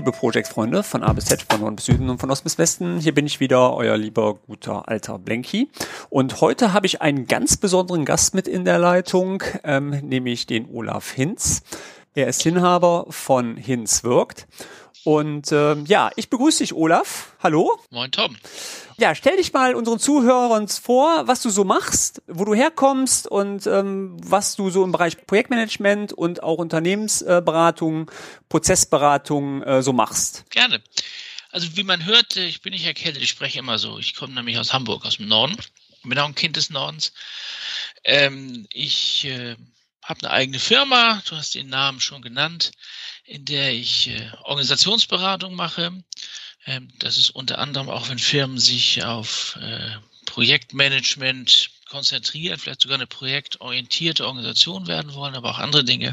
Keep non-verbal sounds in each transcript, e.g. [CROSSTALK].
Liebe Project-Freunde von A bis Z, von Norden bis Süden und von Ost bis Westen. Hier bin ich wieder, euer lieber, guter, alter Blenky. Und heute habe ich einen ganz besonderen Gast mit in der Leitung, ähm, nämlich den Olaf Hinz. Er ist Inhaber von Hinz Wirkt. Und ähm, ja, ich begrüße dich, Olaf. Hallo. Moin, Tom. Ja, stell dich mal unseren Zuhörern vor, was du so machst, wo du herkommst und ähm, was du so im Bereich Projektmanagement und auch Unternehmensberatung, Prozessberatung äh, so machst. Gerne. Also wie man hört, äh, ich bin nicht erkältet, ich spreche immer so. Ich komme nämlich aus Hamburg, aus dem Norden. Ich bin auch ein Kind des Nordens. Ähm, ich äh, habe eine eigene Firma, du hast den Namen schon genannt, in der ich äh, Organisationsberatung mache. Ähm, das ist unter anderem auch, wenn Firmen sich auf äh, Projektmanagement konzentrieren, vielleicht sogar eine projektorientierte Organisation werden wollen, aber auch andere Dinge.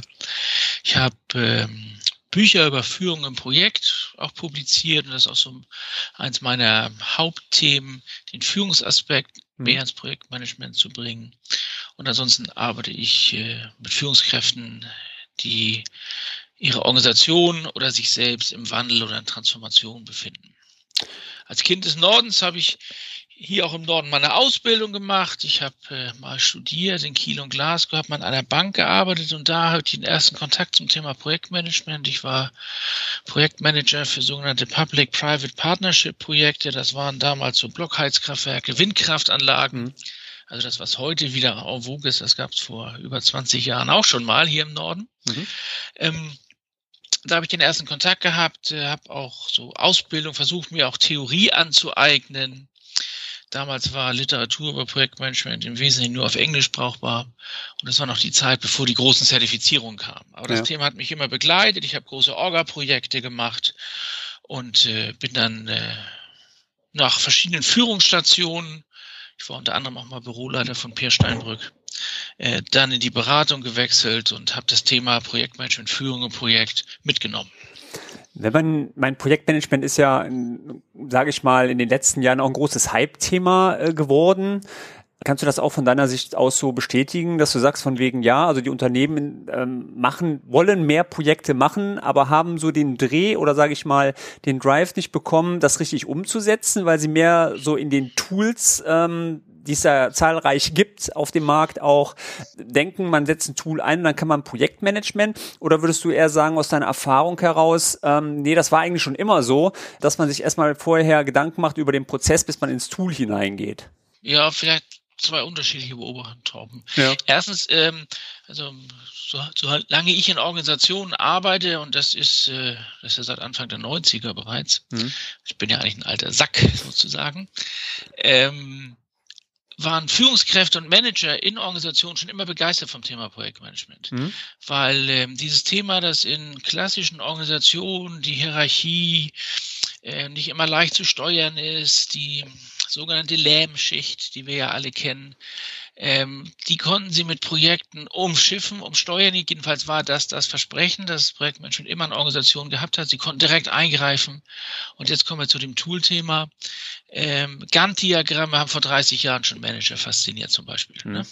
Ich habe ähm, Bücher über Führung im Projekt auch publiziert und das ist auch so eins meiner Hauptthemen, den Führungsaspekt mhm. mehr ins Projektmanagement zu bringen. Und ansonsten arbeite ich äh, mit Führungskräften, die ihre Organisation oder sich selbst im Wandel oder in Transformation befinden. Als Kind des Nordens habe ich hier auch im Norden meine Ausbildung gemacht. Ich habe äh, mal studiert in Kiel und Glasgow, habe mal an einer Bank gearbeitet und da hatte ich den ersten Kontakt zum Thema Projektmanagement. Ich war Projektmanager für sogenannte Public-Private Partnership-Projekte. Das waren damals so Blockheizkraftwerke, Windkraftanlagen. Mhm. Also das, was heute wieder en vogue ist, das gab es vor über 20 Jahren auch schon mal hier im Norden. Mhm. Ähm, da habe ich den ersten Kontakt gehabt, äh, habe auch so Ausbildung versucht, mir auch Theorie anzueignen. Damals war Literatur über Projektmanagement im Wesentlichen nur auf Englisch brauchbar. Und das war noch die Zeit, bevor die großen Zertifizierungen kamen. Aber das ja. Thema hat mich immer begleitet. Ich habe große Orga-Projekte gemacht und äh, bin dann äh, nach verschiedenen Führungsstationen, ich war unter anderem auch mal Büroleiter von Peer Steinbrück, äh, dann in die Beratung gewechselt und habe das Thema Projektmanagement, Führung im Projekt mitgenommen. Wenn man, mein Projektmanagement ist ja, sage ich mal, in den letzten Jahren auch ein großes Hype-Thema äh, geworden. Kannst du das auch von deiner Sicht aus so bestätigen, dass du sagst von wegen ja, also die Unternehmen ähm, machen, wollen mehr Projekte machen, aber haben so den Dreh oder sage ich mal den Drive nicht bekommen, das richtig umzusetzen, weil sie mehr so in den Tools ähm, die es ja zahlreich gibt auf dem Markt auch denken, man setzt ein Tool ein und dann kann man Projektmanagement? Oder würdest du eher sagen, aus deiner Erfahrung heraus, ähm, nee, das war eigentlich schon immer so, dass man sich erstmal vorher Gedanken macht über den Prozess, bis man ins Tool hineingeht? Ja, vielleicht zwei unterschiedliche Beobachtungen. Ja. Erstens, ähm, also so, lange ich in Organisationen arbeite, und das ist, äh, das ist ja seit Anfang der 90er bereits, mhm. ich bin ja eigentlich ein alter Sack [LAUGHS] sozusagen, ähm, waren Führungskräfte und Manager in Organisationen schon immer begeistert vom Thema Projektmanagement. Mhm. Weil ähm, dieses Thema, das in klassischen Organisationen die Hierarchie äh, nicht immer leicht zu steuern ist, die sogenannte Lähmschicht, die wir ja alle kennen, ähm, die konnten sie mit Projekten umschiffen, umsteuern. Jedenfalls war das das Versprechen, das das Projektmanagement immer in Organisationen gehabt hat. Sie konnten direkt eingreifen. Und jetzt kommen wir zu dem Tool-Thema. Ähm, Gantt-Diagramme haben vor 30 Jahren schon Manager fasziniert zum Beispiel. Mhm. Ne?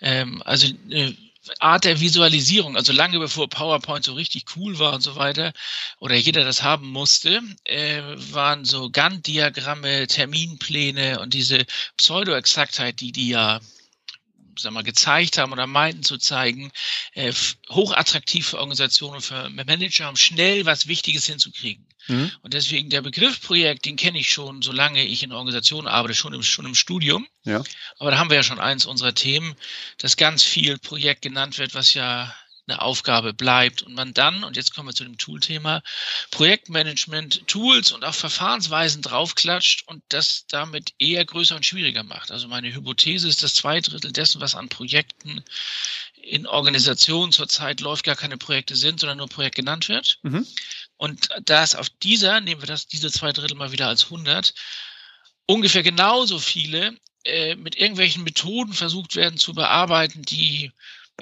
Ähm, also äh, Art der Visualisierung, also lange bevor PowerPoint so richtig cool war und so weiter, oder jeder das haben musste, äh, waren so Gantt-Diagramme, Terminpläne und diese Pseudo-Exaktheit, die die ja sag mal, gezeigt haben oder meinten zu zeigen, äh, hochattraktiv für Organisationen und für Manager, um schnell was Wichtiges hinzukriegen. Mhm. Und deswegen der Begriff Projekt, den kenne ich schon, solange ich in Organisationen arbeite, schon im, schon im Studium. Ja. Aber da haben wir ja schon eins unserer Themen, dass ganz viel Projekt genannt wird, was ja eine Aufgabe bleibt und man dann, und jetzt kommen wir zu dem Tool-Thema, Projektmanagement, Tools und auch Verfahrensweisen draufklatscht und das damit eher größer und schwieriger macht. Also meine Hypothese ist, dass zwei Drittel dessen, was an Projekten in Organisationen zurzeit läuft, gar keine Projekte sind, sondern nur Projekt genannt wird. Mhm. Und da ist auf dieser, nehmen wir das, diese zwei Drittel mal wieder als 100, ungefähr genauso viele äh, mit irgendwelchen Methoden versucht werden zu bearbeiten, die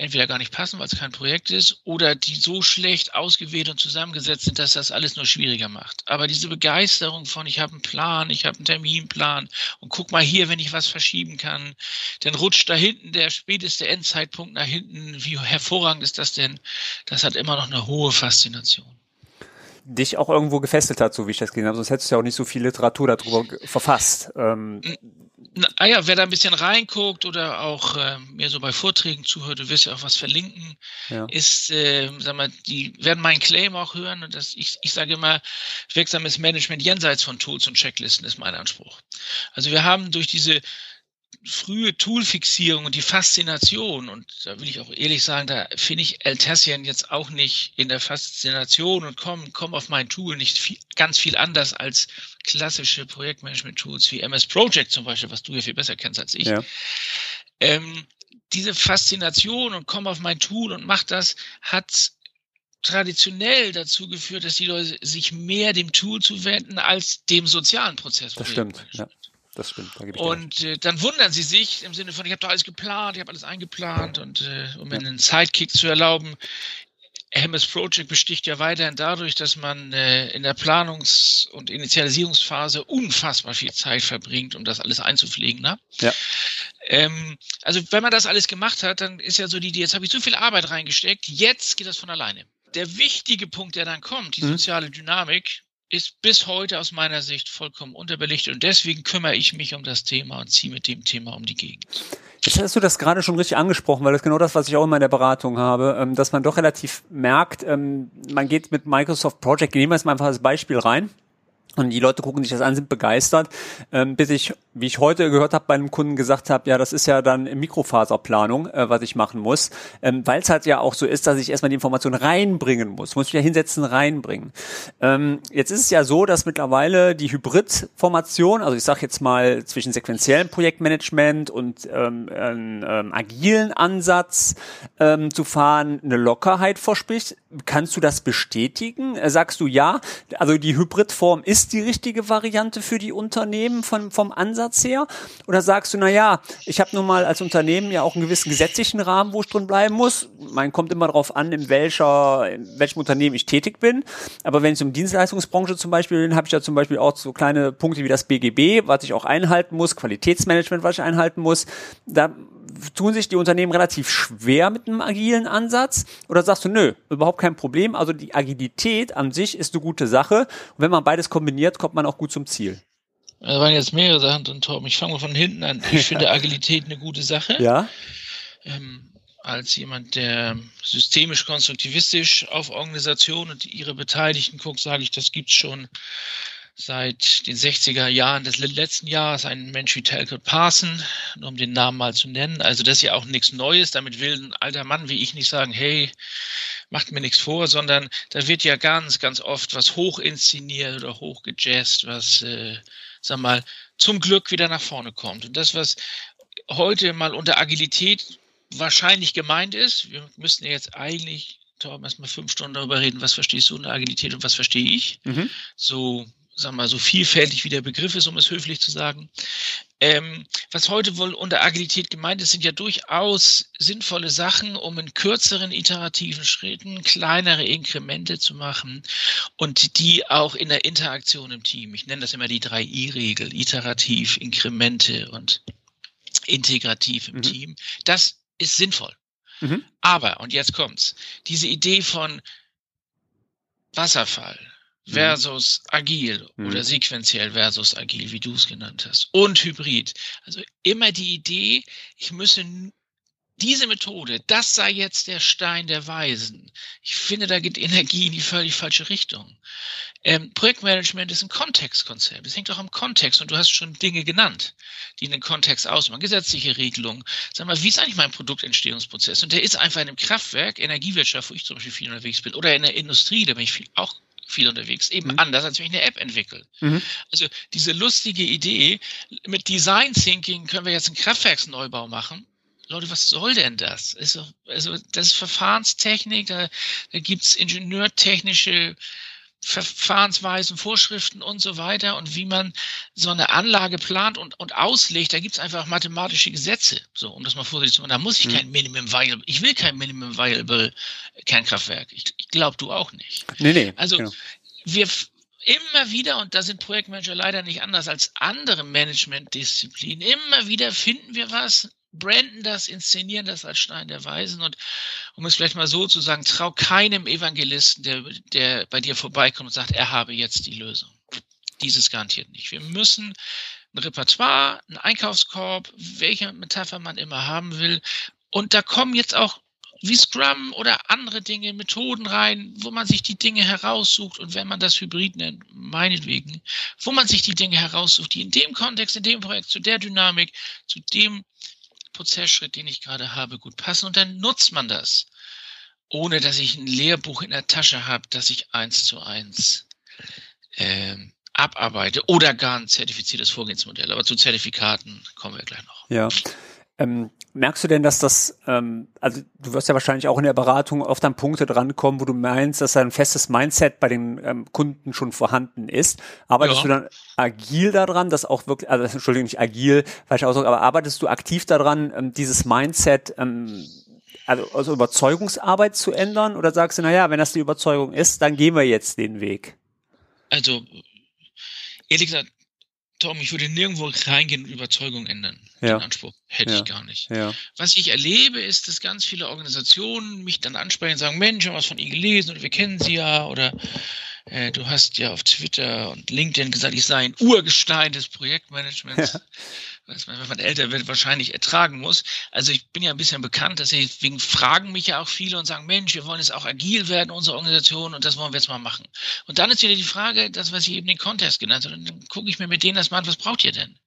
entweder gar nicht passen, weil es kein Projekt ist, oder die so schlecht ausgewählt und zusammengesetzt sind, dass das alles nur schwieriger macht. Aber diese Begeisterung von, ich habe einen Plan, ich habe einen Terminplan und guck mal hier, wenn ich was verschieben kann, dann rutscht da hinten der späteste Endzeitpunkt nach hinten. Wie hervorragend ist das denn? Das hat immer noch eine hohe Faszination. dich auch irgendwo gefesselt hat, so wie ich das gesehen habe. Sonst hättest du ja auch nicht so viel Literatur darüber verfasst. Ähm, Ah ja, wer da ein bisschen reinguckt oder auch äh, mir so bei Vorträgen zuhört, du wirst ja auch was verlinken, ja. ist, äh, sag mal, die werden meinen Claim auch hören und das, ich, ich sage immer, wirksames Management jenseits von Tools und Checklisten ist mein Anspruch. Also wir haben durch diese frühe Toolfixierung und die Faszination, und da will ich auch ehrlich sagen, da finde ich Eltassian jetzt auch nicht in der Faszination und komm, komm auf mein Tool nicht viel, ganz viel anders als klassische Projektmanagement-Tools wie MS Project zum Beispiel, was du ja viel besser kennst als ich. Ja. Ähm, diese Faszination und komm auf mein Tool und mach das, hat traditionell dazu geführt, dass die Leute sich mehr dem Tool zuwenden als dem sozialen Prozess. Das stimmt. Ja das stimmt. Da und äh, dann wundern sie sich im Sinne von, ich habe doch alles geplant, ich habe alles eingeplant und äh, um mir einen Sidekick zu erlauben, MS Project besticht ja weiterhin dadurch, dass man äh, in der Planungs- und Initialisierungsphase unfassbar viel Zeit verbringt, um das alles einzupflegen. Ne? Ja. Ähm, also wenn man das alles gemacht hat, dann ist ja so die Idee, jetzt habe ich so viel Arbeit reingesteckt, jetzt geht das von alleine. Der wichtige Punkt, der dann kommt, die mhm. soziale Dynamik, ist bis heute aus meiner Sicht vollkommen unterbelichtet und deswegen kümmere ich mich um das Thema und ziehe mit dem Thema um die Gegend. Jetzt hast du das gerade schon richtig angesprochen, weil das ist genau das, was ich auch in meiner Beratung habe, ähm, dass man doch relativ merkt, ähm, man geht mit Microsoft Project, nehmen wir jetzt mal einfach als Beispiel rein. Und die Leute gucken sich das an, sind begeistert, ähm, bis ich, wie ich heute gehört habe, bei einem Kunden gesagt habe, ja, das ist ja dann Mikrofaserplanung, äh, was ich machen muss, ähm, weil es halt ja auch so ist, dass ich erstmal die Information reinbringen muss, muss mich ja hinsetzen, reinbringen. Ähm, jetzt ist es ja so, dass mittlerweile die Hybridformation, also ich sage jetzt mal zwischen sequenziellem Projektmanagement und ähm, ähm, ähm, agilen Ansatz ähm, zu fahren, eine Lockerheit verspricht. Kannst du das bestätigen? Äh, sagst du ja? Also die Hybridform ist ist die richtige Variante für die Unternehmen von, vom Ansatz her? Oder sagst du, na ja, ich habe nun mal als Unternehmen ja auch einen gewissen gesetzlichen Rahmen, wo ich drin bleiben muss. Man kommt immer darauf an, in welcher, in welchem Unternehmen ich tätig bin. Aber wenn es um Dienstleistungsbranche zum Beispiel bin, habe ich da zum Beispiel auch so kleine Punkte wie das BGB, was ich auch einhalten muss, Qualitätsmanagement, was ich einhalten muss. Da tun sich die Unternehmen relativ schwer mit einem agilen Ansatz? Oder sagst du, nö, überhaupt kein Problem? Also die Agilität an sich ist eine gute Sache. Und wenn man beides kombiniert, kommt man auch gut zum Ziel. Da waren jetzt mehrere Sachen drin, Torben. Ich fange mal von hinten an. Ich finde [LAUGHS] Agilität eine gute Sache. Ja. Ähm, als jemand, der systemisch konstruktivistisch auf Organisationen und ihre Beteiligten guckt, sage ich, das gibt's schon seit den 60er Jahren des letzten Jahres ein Mensch wie Talcott Parson, nur um den Namen mal zu nennen. Also das ist ja auch nichts Neues. Damit will ein alter Mann wie ich nicht sagen, hey, macht mir nichts vor, sondern da wird ja ganz, ganz oft was hoch inszeniert oder hoch gejazzt, was, äh, sag mal, zum Glück wieder nach vorne kommt. Und das, was heute mal unter Agilität wahrscheinlich gemeint ist, wir müssten ja jetzt eigentlich Torben, erstmal fünf Stunden darüber reden, was verstehst du unter Agilität und was verstehe ich. Mhm. So sagen wir mal, so vielfältig wie der Begriff ist, um es höflich zu sagen. Ähm, was heute wohl unter Agilität gemeint ist, sind ja durchaus sinnvolle Sachen, um in kürzeren iterativen Schritten kleinere Inkremente zu machen und die auch in der Interaktion im Team. Ich nenne das immer die 3i-Regel, iterativ, Inkremente und integrativ im mhm. Team. Das ist sinnvoll. Mhm. Aber, und jetzt kommt's, diese Idee von Wasserfall. Versus agil mhm. oder sequenziell versus agil, wie du es genannt hast. Und hybrid. Also immer die Idee, ich müsse diese Methode, das sei jetzt der Stein der Weisen. Ich finde, da geht Energie in die völlig falsche Richtung. Ähm, Projektmanagement ist ein Kontextkonzept. Es hängt auch am Kontext und du hast schon Dinge genannt, die in den Kontext ausmachen. Gesetzliche Regelungen. Sag mal, wie ist eigentlich mein Produktentstehungsprozess? Und der ist einfach in einem Kraftwerk, Energiewirtschaft, wo ich zum Beispiel viel unterwegs bin, oder in der Industrie, da bin ich viel, auch viel unterwegs. Eben mhm. anders, als wenn ich eine App entwickle. Mhm. Also diese lustige Idee, mit Design Thinking können wir jetzt einen Kraftwerksneubau machen. Leute, was soll denn das? Also, also das ist Verfahrenstechnik, da, da gibt's ingenieurtechnische Verfahrensweisen, Vorschriften und so weiter und wie man so eine Anlage plant und, und auslegt, da gibt's einfach mathematische Gesetze, so um das mal vorsichtig zu machen. Da muss ich mhm. kein Minimum Viable, ich will kein Minimum Viable Kernkraftwerk. Ich, ich glaube, du auch nicht. Nee, nee. Also genau. wir immer wieder, und da sind Projektmanager leider nicht anders als andere Managementdisziplinen, immer wieder finden wir was, branden das, inszenieren das als Stein der Weisen und um es vielleicht mal so zu sagen, trau keinem Evangelisten, der, der bei dir vorbeikommt und sagt, er habe jetzt die Lösung. Dieses garantiert nicht. Wir müssen ein Repertoire, ein Einkaufskorb, welche Metapher man immer haben will. Und da kommen jetzt auch wie Scrum oder andere Dinge, Methoden rein, wo man sich die Dinge heraussucht und wenn man das Hybrid nennt, meinetwegen, wo man sich die Dinge heraussucht, die in dem Kontext, in dem Projekt, zu der Dynamik, zu dem Prozessschritt, den ich gerade habe, gut passen und dann nutzt man das, ohne dass ich ein Lehrbuch in der Tasche habe, das ich eins zu eins äh, abarbeite oder gar ein zertifiziertes Vorgehensmodell. Aber zu Zertifikaten kommen wir gleich noch. Ja. Ähm, merkst du denn, dass das, ähm, also du wirst ja wahrscheinlich auch in der Beratung oft an Punkte drankommen, wo du meinst, dass ein festes Mindset bei den ähm, Kunden schon vorhanden ist. Arbeitest ja. du dann agil daran, dass auch wirklich, also Entschuldigung, nicht agil, falscher Ausdruck, aber arbeitest du aktiv daran, ähm, dieses Mindset, ähm, also, also Überzeugungsarbeit zu ändern? Oder sagst du, naja, wenn das die Überzeugung ist, dann gehen wir jetzt den Weg? Also, ehrlich gesagt, Tom, ich würde nirgendwo reingehen und Überzeugung ändern. Ja. Den Anspruch hätte ja. ich gar nicht. Ja. Was ich erlebe, ist, dass ganz viele Organisationen mich dann ansprechen und sagen, Mensch, haben was von Ihnen gelesen oder wir kennen Sie ja oder äh, du hast ja auf Twitter und LinkedIn gesagt, ich sei ein Urgestein des Projektmanagements. Wenn man älter wird, wahrscheinlich ertragen muss. Also ich bin ja ein bisschen bekannt, deswegen fragen mich ja auch viele und sagen, Mensch, wir wollen jetzt auch agil werden, unsere Organisation, und das wollen wir jetzt mal machen. Und dann ist wieder die Frage, das, was ich eben den Contest genannt habe, dann gucke ich mir mit denen das mal an, was braucht ihr denn?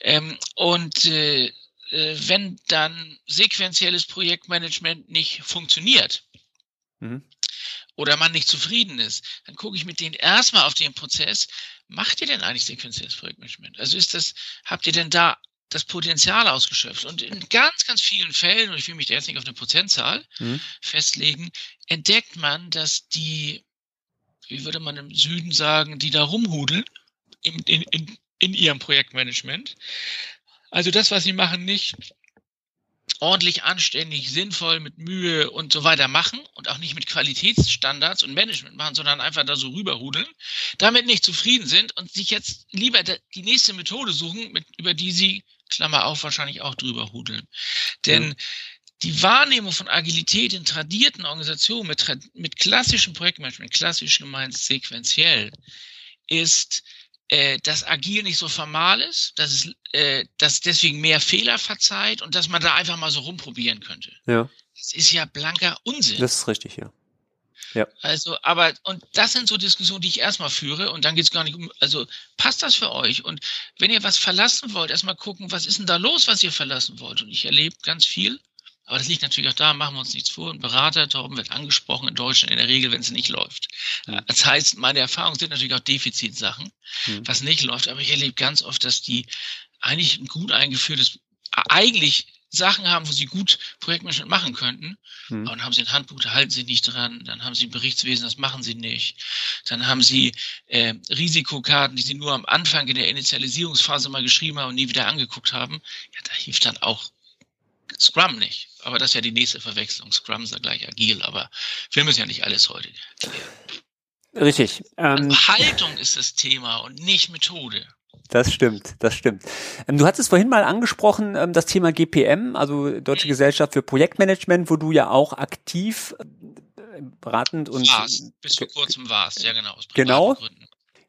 Ähm, und äh, äh, wenn dann sequenzielles Projektmanagement nicht funktioniert, mhm oder man nicht zufrieden ist, dann gucke ich mit denen erstmal auf den Prozess, macht ihr denn eigentlich sequenzielles Projektmanagement? Also ist das, habt ihr denn da das Potenzial ausgeschöpft? Und in ganz, ganz vielen Fällen, und ich will mich da jetzt nicht auf eine Prozentzahl mhm. festlegen, entdeckt man, dass die, wie würde man im Süden sagen, die da rumhudeln in, in, in, in ihrem Projektmanagement. Also das, was sie machen, nicht ordentlich, anständig, sinnvoll, mit Mühe und so weiter machen und auch nicht mit Qualitätsstandards und Management machen, sondern einfach da so rüberrudeln, damit nicht zufrieden sind und sich jetzt lieber die nächste Methode suchen, mit, über die sie, Klammer auf, wahrscheinlich auch drüber hudeln. Denn ja. die Wahrnehmung von Agilität in tradierten Organisationen mit, mit klassischem Projektmanagement, klassisch gemeint sequenziell, ist äh, dass Agil nicht so formal ist, dass es, äh, dass deswegen mehr Fehler verzeiht und dass man da einfach mal so rumprobieren könnte. Ja. Das ist ja blanker Unsinn. Das ist richtig, ja. Ja. Also, aber, und das sind so Diskussionen, die ich erstmal führe und dann geht es gar nicht um, also passt das für euch? Und wenn ihr was verlassen wollt, erstmal gucken, was ist denn da los, was ihr verlassen wollt? Und ich erlebe ganz viel, aber das liegt natürlich auch da, machen wir uns nichts vor. Ein Berater, Torben, wird angesprochen in Deutschland in der Regel, wenn es nicht läuft. Mhm. Das heißt, meine Erfahrungen sind natürlich auch Defizitsachen, mhm. was nicht läuft. Aber ich erlebe ganz oft, dass die eigentlich ein gut eingeführtes, eigentlich Sachen haben, wo sie gut Projektmanagement machen könnten. Mhm. Dann haben sie ein Handbuch, da halten sie nicht dran. Dann haben sie ein Berichtswesen, das machen sie nicht. Dann haben sie äh, Risikokarten, die sie nur am Anfang in der Initialisierungsphase mal geschrieben haben und nie wieder angeguckt haben. Ja, da hilft dann auch Scrum nicht. Aber das ist ja die nächste Verwechslung. Scrum ist ja gleich agil, aber wir müssen ja nicht alles heute klären. Richtig. Ähm, also Haltung ist das Thema und nicht Methode. Das stimmt, das stimmt. Ähm, du hattest vorhin mal angesprochen, ähm, das Thema GPM, also Deutsche Gesellschaft für Projektmanagement, wo du ja auch aktiv äh, beratend und warst, bis vor kurzem warst, ja genau. genau. Gründen.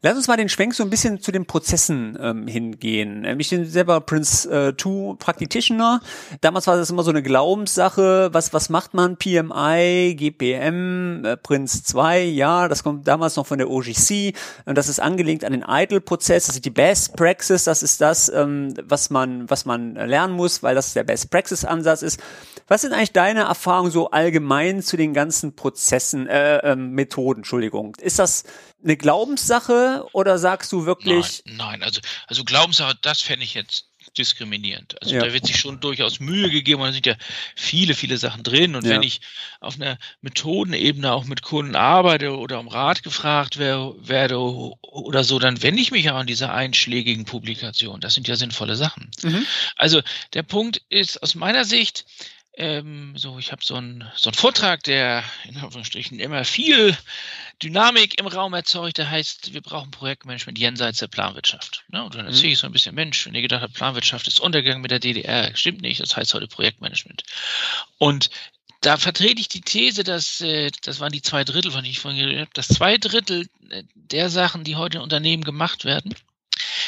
Lass uns mal den Schwenk so ein bisschen zu den Prozessen ähm, hingehen. Ähm, ich bin selber Prince äh, 2 Practitioner. Damals war das immer so eine Glaubenssache. Was, was macht man? PMI, GPM, äh, Prince 2, ja, das kommt damals noch von der OGC. Und das ist angelegt an den Idle-Prozess. Das ist die Best Praxis. Das ist das, ähm, was man, was man lernen muss, weil das der Best Praxis-Ansatz ist. Was sind eigentlich deine Erfahrungen so allgemein zu den ganzen Prozessen, äh, äh, Methoden, Entschuldigung? Ist das eine Glaubenssache oder sagst du wirklich? Nein, nein also, also Glaubenssache, das fände ich jetzt diskriminierend. Also ja. da wird sich schon durchaus Mühe gegeben und da sind ja viele, viele Sachen drin. Und ja. wenn ich auf einer Methodenebene auch mit Kunden arbeite oder um Rat gefragt werde oder so, dann wende ich mich auch an diese einschlägigen Publikationen. Das sind ja sinnvolle Sachen. Mhm. Also der Punkt ist aus meiner Sicht, ähm, so, ich habe so einen so einen Vortrag, der in Anführungsstrichen immer viel Dynamik im Raum erzeugt. Der heißt, wir brauchen Projektmanagement jenseits der Planwirtschaft. Ne? Und dann erzähle ich so ein bisschen, Mensch, wenn ihr gedacht habt, Planwirtschaft ist Untergang mit der DDR, stimmt nicht, das heißt heute Projektmanagement. Und da vertrete ich die These, dass, äh, das waren die zwei Drittel, von denen ich vorhin geredet habe, dass zwei Drittel äh, der Sachen, die heute in Unternehmen gemacht werden,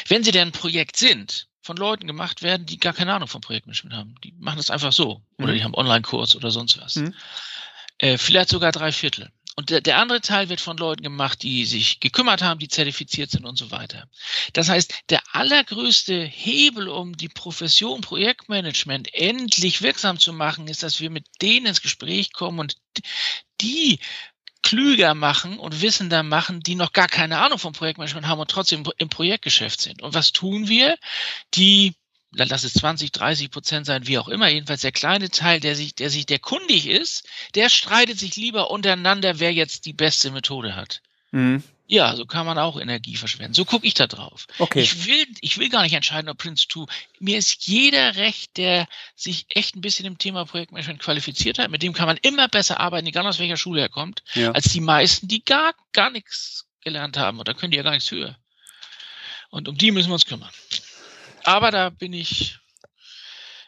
wenn sie denn ein Projekt sind, von Leuten gemacht werden, die gar keine Ahnung vom Projektmanagement haben. Die machen das einfach so. Oder mhm. die haben Online-Kurs oder sonst was. Mhm. Äh, vielleicht sogar drei Viertel. Und der, der andere Teil wird von Leuten gemacht, die sich gekümmert haben, die zertifiziert sind und so weiter. Das heißt, der allergrößte Hebel, um die Profession Projektmanagement endlich wirksam zu machen, ist, dass wir mit denen ins Gespräch kommen und die klüger machen und wissender machen, die noch gar keine Ahnung vom Projektmanagement haben und trotzdem im Projektgeschäft sind. Und was tun wir? Die lass es 20, 30 Prozent sein, wie auch immer, jedenfalls der kleine Teil, der sich, der sich, der kundig ist, der streitet sich lieber untereinander, wer jetzt die beste Methode hat. Mhm. Ja, so kann man auch Energie verschwenden. So gucke ich da drauf. Okay. Ich will, ich will gar nicht entscheiden, ob Prince 2. Mir ist jeder recht, der sich echt ein bisschen im Thema Projektmanagement qualifiziert hat. Mit dem kann man immer besser arbeiten, egal aus welcher Schule er kommt, ja. als die meisten, die gar, gar nichts gelernt haben. Und da können die ja gar nichts für. Und um die müssen wir uns kümmern. Aber da bin ich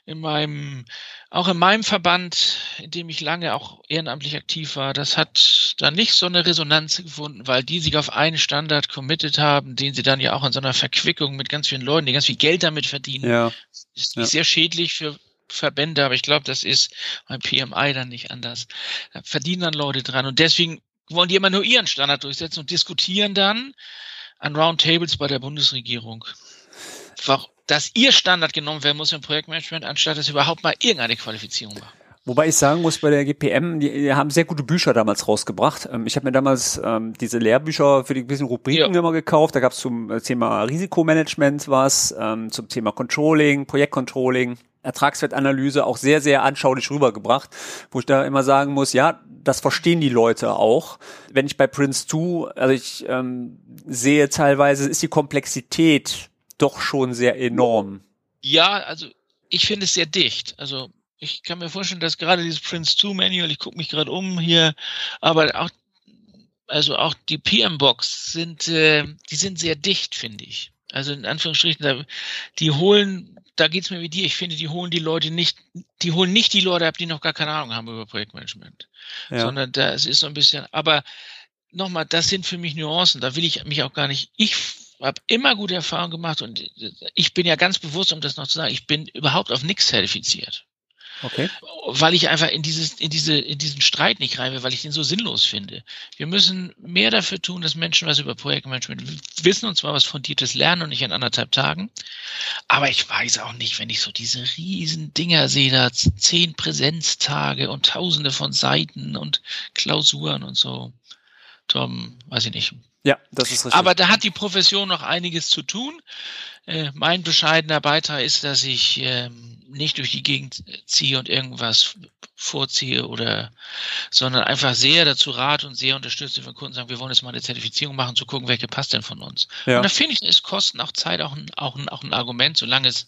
in meinem, auch in meinem Verband, in dem ich lange auch ehrenamtlich aktiv war, das hat da nicht so eine Resonanz gefunden, weil die sich auf einen Standard committed haben, den sie dann ja auch in so einer Verquickung mit ganz vielen Leuten, die ganz viel Geld damit verdienen, ja. ist ja. sehr schädlich für Verbände, aber ich glaube, das ist beim PMI dann nicht anders. Da verdienen dann Leute dran und deswegen wollen die immer nur ihren Standard durchsetzen und diskutieren dann an Roundtables bei der Bundesregierung dass ihr Standard genommen werden muss im Projektmanagement, anstatt dass überhaupt mal irgendeine Qualifizierung machen. Wobei ich sagen muss, bei der GPM, die, die haben sehr gute Bücher damals rausgebracht. Ähm, ich habe mir damals ähm, diese Lehrbücher für die gewissen Rubriken ja. immer gekauft. Da gab es zum äh, Thema Risikomanagement was, ähm, zum Thema Controlling, Projektcontrolling, Ertragswertanalyse auch sehr, sehr anschaulich rübergebracht, wo ich da immer sagen muss, ja, das verstehen die Leute auch. Wenn ich bei Prince 2, also ich ähm, sehe teilweise, ist die Komplexität doch schon sehr enorm. Ja, also ich finde es sehr dicht. Also ich kann mir vorstellen, dass gerade dieses Prince 2 Manual, ich gucke mich gerade um hier, aber auch also auch die PM-Box sind, äh, die sind sehr dicht, finde ich. Also in Anführungsstrichen, da, die holen, da geht's mir wie dir, ich finde, die holen die Leute nicht, die holen nicht die Leute ab, die noch gar keine Ahnung haben über Projektmanagement. Ja. Sondern das ist so ein bisschen, aber nochmal, das sind für mich Nuancen, da will ich mich auch gar nicht, ich habe immer gute Erfahrungen gemacht und ich bin ja ganz bewusst, um das noch zu sagen, ich bin überhaupt auf nichts zertifiziert. Okay. Weil ich einfach in dieses, in diese, in diesen Streit nicht rein will, weil ich den so sinnlos finde. Wir müssen mehr dafür tun, dass Menschen was über Projektmanagement wissen und zwar was fundiertes lernen und nicht in anderthalb Tagen. Aber ich weiß auch nicht, wenn ich so diese riesen Dinger sehe, da zehn Präsenztage und tausende von Seiten und Klausuren und so. Tom, weiß ich nicht, ja, das ist richtig. Aber da hat die Profession noch einiges zu tun. Äh, mein bescheidener Beitrag ist, dass ich ähm, nicht durch die Gegend ziehe und irgendwas vorziehe oder, sondern einfach sehr dazu rate und sehr unterstütze, wenn Kunden sagen, wir wollen jetzt mal eine Zertifizierung machen, zu gucken, welche passt denn von uns. Ja. Und da finde ich, ist Kosten auch Zeit auch ein, auch, ein, auch ein Argument, solange es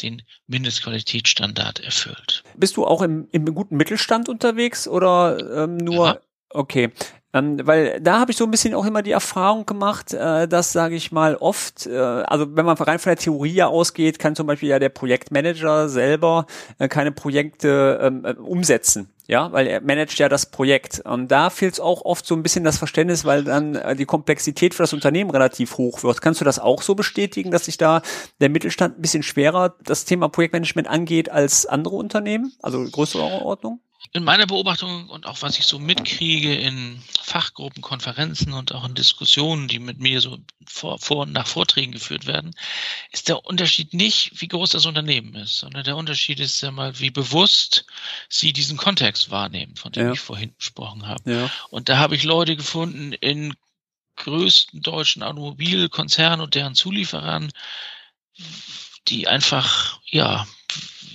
den Mindestqualitätsstandard erfüllt. Bist du auch im, im guten Mittelstand unterwegs oder ähm, nur? Ja. Okay. Ähm, weil da habe ich so ein bisschen auch immer die Erfahrung gemacht, äh, dass, sage ich mal, oft, äh, also wenn man rein von der Theorie ausgeht, kann zum Beispiel ja der Projektmanager selber äh, keine Projekte ähm, äh, umsetzen. Ja, weil er managt ja das Projekt. Und da fehlt es auch oft so ein bisschen das Verständnis, weil dann äh, die Komplexität für das Unternehmen relativ hoch wird. Kannst du das auch so bestätigen, dass sich da der Mittelstand ein bisschen schwerer das Thema Projektmanagement angeht als andere Unternehmen, also größere Ordnung? In meiner Beobachtung und auch was ich so mitkriege in Fachgruppen, Konferenzen und auch in Diskussionen, die mit mir so vor, vor und nach Vorträgen geführt werden, ist der Unterschied nicht, wie groß das Unternehmen ist, sondern der Unterschied ist ja mal, wie bewusst sie diesen Kontext wahrnehmen, von dem ja. ich vorhin gesprochen habe. Ja. Und da habe ich Leute gefunden in größten deutschen Automobilkonzernen und deren Zulieferern, die einfach, ja,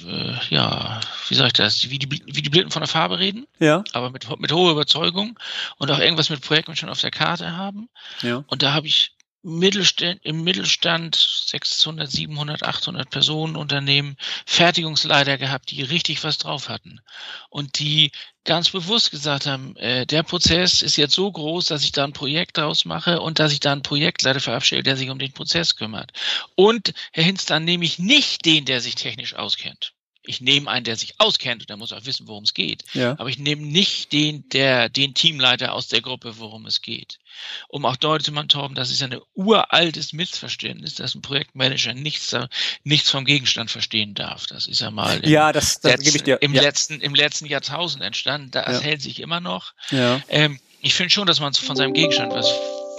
äh, ja, wie sage ich das, wie die, wie die Blinden von der Farbe reden, ja. aber mit, mit hoher Überzeugung und auch irgendwas mit Projekten schon auf der Karte haben. Ja. Und da habe ich Mittelstand, im Mittelstand 600, 700, 800 Personen Unternehmen Fertigungsleiter gehabt, die richtig was drauf hatten und die ganz bewusst gesagt haben, äh, der Prozess ist jetzt so groß, dass ich da ein Projekt draus mache und dass ich da einen Projektleiter verabschiede, der sich um den Prozess kümmert. Und Herr Hinz, dann nehme ich nicht den, der sich technisch auskennt ich nehme einen, der sich auskennt und der muss auch wissen, worum es geht. Ja. Aber ich nehme nicht den, der, den Teamleiter aus der Gruppe, worum es geht. Um auch deutlich zu machen, Torben, das ist ein uraltes Missverständnis, dass ein Projektmanager nichts, nichts vom Gegenstand verstehen darf. Das ist ja mal im, ja, das, das letzten, ich dir. im ja. letzten, im letzten Jahrtausend entstanden. Das ja. hält sich immer noch. Ja. Ähm, ich finde schon, dass man von seinem Gegenstand was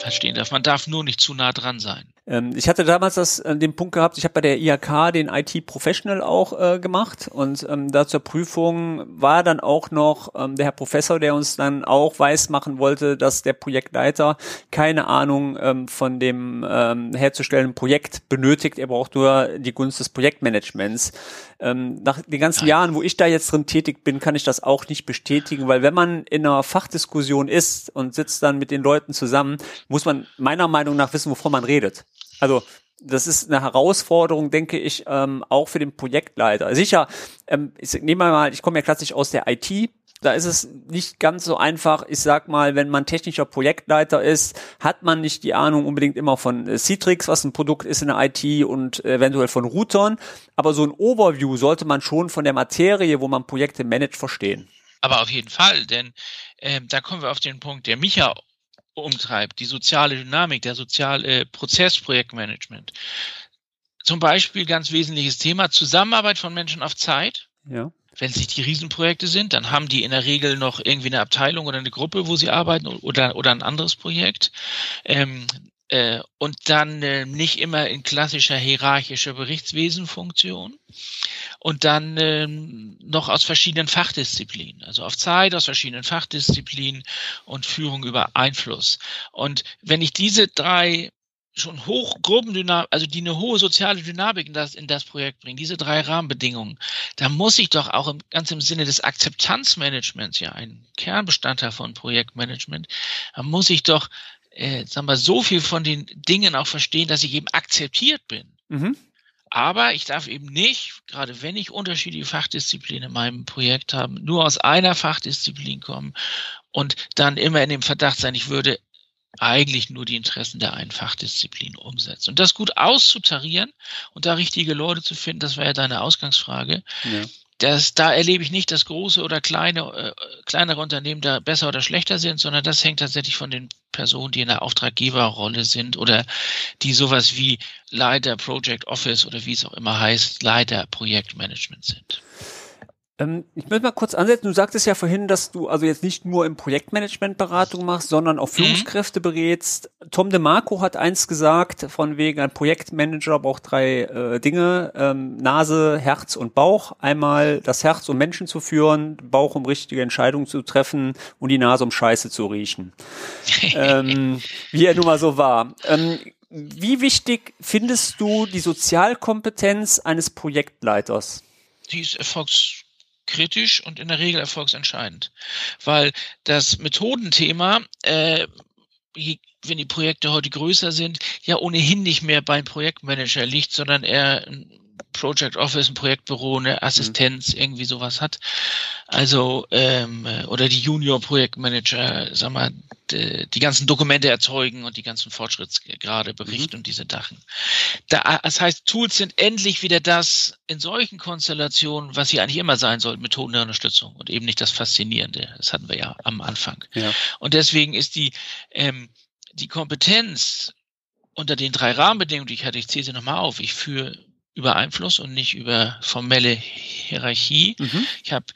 verstehen darf. Man darf nur nicht zu nah dran sein. Ähm, ich hatte damals das, äh, den Punkt gehabt, ich habe bei der IHK den IT-Professional auch äh, gemacht und ähm, da zur Prüfung war dann auch noch ähm, der Herr Professor, der uns dann auch weiß machen wollte, dass der Projektleiter keine Ahnung ähm, von dem ähm, herzustellenden Projekt benötigt. Er braucht nur die Gunst des Projektmanagements. Ähm, nach den ganzen. Jahren, wo ich da jetzt drin tätig bin, kann ich das auch nicht bestätigen, weil wenn man in einer Fachdiskussion ist und sitzt dann mit den Leuten zusammen, muss man meiner Meinung nach wissen, wovon man redet. Also das ist eine Herausforderung, denke ich, ähm, auch für den Projektleiter. Sicher, ähm, ich nehme mal, ich komme ja klassisch aus der IT. Da ist es nicht ganz so einfach. Ich sag mal, wenn man technischer Projektleiter ist, hat man nicht die Ahnung unbedingt immer von äh, Citrix, was ein Produkt ist in der IT und eventuell von Routern. Aber so ein Overview sollte man schon von der Materie, wo man Projekte managt, verstehen. Aber auf jeden Fall, denn äh, da kommen wir auf den Punkt, der Micha umtreibt, die soziale Dynamik, der soziale äh, Prozessprojektmanagement. Zum Beispiel ganz wesentliches Thema Zusammenarbeit von Menschen auf Zeit. Ja. Wenn es nicht die Riesenprojekte sind, dann haben die in der Regel noch irgendwie eine Abteilung oder eine Gruppe, wo sie arbeiten oder, oder ein anderes Projekt. Ähm, äh, und dann äh, nicht immer in klassischer hierarchischer Berichtswesenfunktion und dann ähm, noch aus verschiedenen Fachdisziplinen, also auf Zeit aus verschiedenen Fachdisziplinen und Führung über Einfluss. Und wenn ich diese drei schon hoch Gruppendynamik, also die eine hohe soziale Dynamik in das, in das Projekt bringen, diese drei Rahmenbedingungen, da muss ich doch auch im, ganz im Sinne des Akzeptanzmanagements, ja, ein Kernbestandteil von Projektmanagement, da muss ich doch äh, sagen wir, so viel von den Dingen auch verstehen, dass ich eben akzeptiert bin. Mhm. Aber ich darf eben nicht, gerade wenn ich unterschiedliche Fachdisziplinen in meinem Projekt habe, nur aus einer Fachdisziplin kommen und dann immer in dem Verdacht sein, ich würde eigentlich nur die Interessen der einen Fachdisziplin umsetzen. Und das gut auszutarieren und da richtige Leute zu finden, das war ja deine Ausgangsfrage. Ja das, da erlebe ich nicht, dass große oder kleine, äh, kleinere Unternehmen da besser oder schlechter sind, sondern das hängt tatsächlich von den Personen, die in der Auftraggeberrolle sind oder die sowas wie Leiter Project Office oder wie es auch immer heißt, Leiter Projektmanagement sind. Ähm, ich möchte mal kurz ansetzen. Du sagtest ja vorhin, dass du also jetzt nicht nur im Projektmanagement Beratung machst, sondern auch mhm. Führungskräfte berätst. Tom DeMarco hat eins gesagt, von wegen ein Projektmanager braucht drei äh, Dinge, ähm, Nase, Herz und Bauch. Einmal das Herz, um Menschen zu führen, Bauch, um richtige Entscheidungen zu treffen und die Nase, um Scheiße zu riechen. [LAUGHS] ähm, wie er nun mal so war. Ähm, wie wichtig findest du die Sozialkompetenz eines Projektleiters? Die ist erfolgs kritisch und in der Regel erfolgsentscheidend. Weil das Methodenthema, äh, wenn die Projekte heute größer sind, ja ohnehin nicht mehr beim Projektmanager liegt, sondern eher ein Project Office, ein Projektbüro, eine Assistenz, mhm. irgendwie sowas hat. Also, ähm, oder die Junior-Projektmanager, sag mal, die, die, ganzen Dokumente erzeugen und die ganzen Fortschrittsgrade berichten mhm. und diese Sachen. Da, das heißt, Tools sind endlich wieder das in solchen Konstellationen, was sie eigentlich immer sein sollten, Methoden der Unterstützung und eben nicht das Faszinierende. Das hatten wir ja am Anfang. Ja. Und deswegen ist die, ähm, die Kompetenz unter den drei Rahmenbedingungen, die ich hatte, ich zähle sie nochmal auf. Ich führe über Einfluss und nicht über formelle Hierarchie. Mhm. Ich habe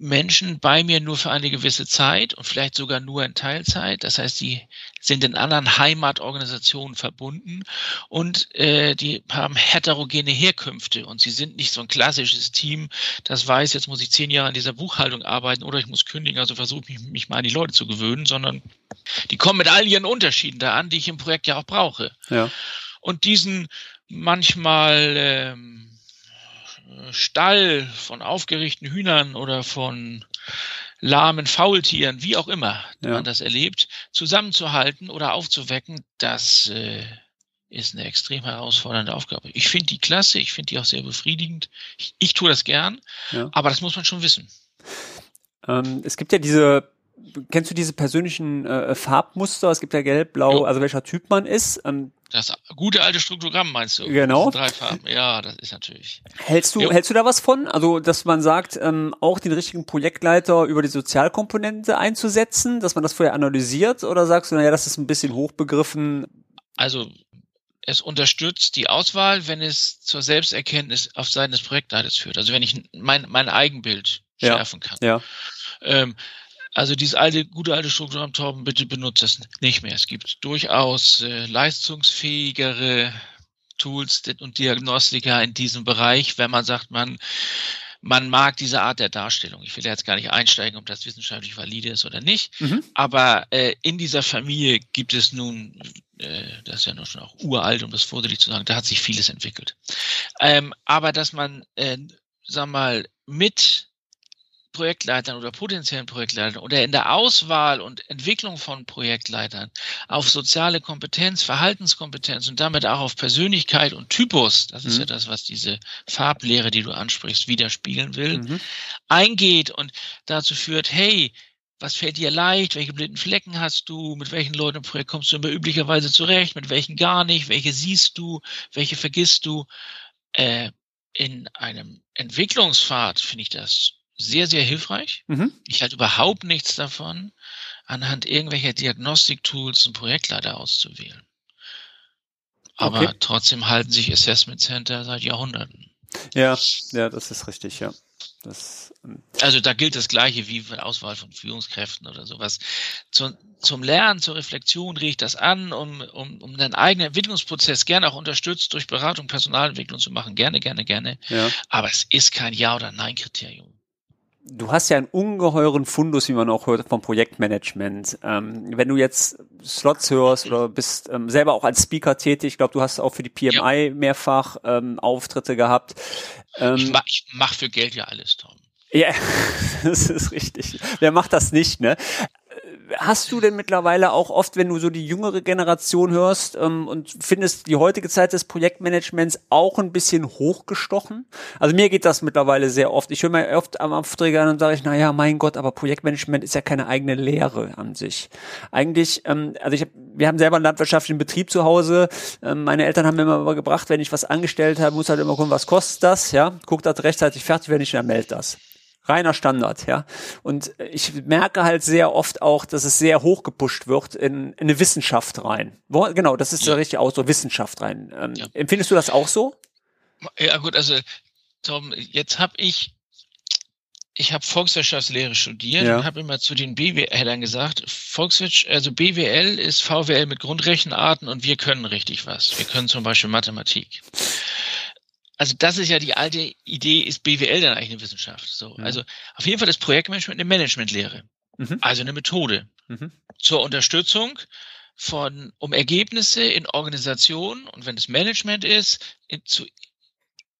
Menschen bei mir nur für eine gewisse Zeit und vielleicht sogar nur in Teilzeit. Das heißt, die sind in anderen Heimatorganisationen verbunden und äh, die haben heterogene Herkünfte und sie sind nicht so ein klassisches Team, das weiß, jetzt muss ich zehn Jahre an dieser Buchhaltung arbeiten oder ich muss kündigen, also versuche ich mich mal an die Leute zu gewöhnen, sondern die kommen mit all ihren Unterschieden da an, die ich im Projekt ja auch brauche. Ja. Und diesen manchmal ähm, Stall von aufgerichteten Hühnern oder von lahmen Faultieren, wie auch immer ja. man das erlebt, zusammenzuhalten oder aufzuwecken, das äh, ist eine extrem herausfordernde Aufgabe. Ich finde die klasse, ich finde die auch sehr befriedigend. Ich, ich tue das gern, ja. aber das muss man schon wissen. Ähm, es gibt ja diese kennst du diese persönlichen äh, Farbmuster? Es gibt ja gelb, blau, jo. also welcher Typ man ist. Ähm, das gute alte Struktogramm meinst du? Genau. Drei Farben. Ja, das ist natürlich. Hältst du, jo. hältst du da was von? Also, dass man sagt, ähm, auch den richtigen Projektleiter über die Sozialkomponente einzusetzen, dass man das vorher analysiert? Oder sagst du, naja, das ist ein bisschen hochbegriffen? Also, es unterstützt die Auswahl, wenn es zur Selbsterkenntnis auf Seiten des Projektleiters führt. Also, wenn ich mein, mein Eigenbild schärfen ja. kann. Ja. Ähm, also dieses alte, gute alte Strukturraum Torben, bitte benutzt es nicht mehr. Es gibt durchaus äh, leistungsfähigere Tools und Diagnostika in diesem Bereich, wenn man sagt, man man mag diese Art der Darstellung. Ich will jetzt gar nicht einsteigen, ob das wissenschaftlich valide ist oder nicht. Mhm. Aber äh, in dieser Familie gibt es nun, äh, das ist ja noch schon auch uralt, um das vorsichtig zu sagen, da hat sich vieles entwickelt. Ähm, aber dass man, äh, sag mal, mit Projektleitern oder potenziellen Projektleitern oder in der Auswahl und Entwicklung von Projektleitern auf soziale Kompetenz, Verhaltenskompetenz und damit auch auf Persönlichkeit und Typus, das ist mhm. ja das, was diese Farblehre, die du ansprichst, widerspiegeln will, mhm. eingeht und dazu führt, hey, was fällt dir leicht, welche blinden Flecken hast du, mit welchen Leuten im Projekt kommst du immer üblicherweise zurecht, mit welchen gar nicht, welche siehst du, welche vergisst du. Äh, in einem Entwicklungspfad finde ich das sehr, sehr hilfreich. Mhm. Ich halte überhaupt nichts davon, anhand irgendwelcher Diagnostiktools einen Projektleiter auszuwählen. Aber okay. trotzdem halten sich Assessment Center seit Jahrhunderten. Ja, ja, das ist richtig, ja. Das, ähm, also da gilt das Gleiche wie für Auswahl von Führungskräften oder sowas. Zum, zum Lernen, zur Reflexion ich das an, um, um, um den eigenen Entwicklungsprozess gerne auch unterstützt durch Beratung, Personalentwicklung zu machen. Gerne, gerne, gerne. Ja. Aber es ist kein Ja- oder Nein-Kriterium du hast ja einen ungeheuren Fundus, wie man auch hört, vom Projektmanagement. Ähm, wenn du jetzt Slots hörst oder bist ähm, selber auch als Speaker tätig, ich glaube, du hast auch für die PMI ja. mehrfach ähm, Auftritte gehabt. Ähm, ich mache mach für Geld ja alles, Tom. Ja, [LAUGHS] das ist richtig. Wer macht das nicht, ne? Hast du denn mittlerweile auch oft, wenn du so die jüngere Generation hörst ähm, und findest die heutige Zeit des Projektmanagements auch ein bisschen hochgestochen? Also mir geht das mittlerweile sehr oft. Ich höre mir oft am Aufträge an und sage ich, na ja, mein Gott, aber Projektmanagement ist ja keine eigene Lehre an sich. Eigentlich, ähm, also ich hab, wir haben selber einen landwirtschaftlichen Betrieb zu Hause. Ähm, meine Eltern haben mir immer gebracht, wenn ich was angestellt habe, muss halt immer gucken, was kostet das, ja? Guckt das rechtzeitig fertig, wenn ich, dann meld das reiner Standard, ja. Und ich merke halt sehr oft auch, dass es sehr hoch gepusht wird in, in eine Wissenschaft rein. Wo, genau, das ist ja. richtig auch so Wissenschaft rein. Ähm, ja. Empfindest du das auch so? Ja gut, also Tom, jetzt habe ich ich habe Volkswirtschaftslehre studiert ja. und habe immer zu den BWLern gesagt, Volkswirtschaft, also BWL ist VWL mit Grundrechenarten und wir können richtig was. Wir können zum Beispiel Mathematik also das ist ja die alte Idee, ist BWL dann eigentlich eine Wissenschaft? So, mhm. also auf jeden Fall ist Projektmanagement eine Managementlehre, mhm. also eine Methode mhm. zur Unterstützung von, um Ergebnisse in Organisationen und wenn es Management ist, in, zu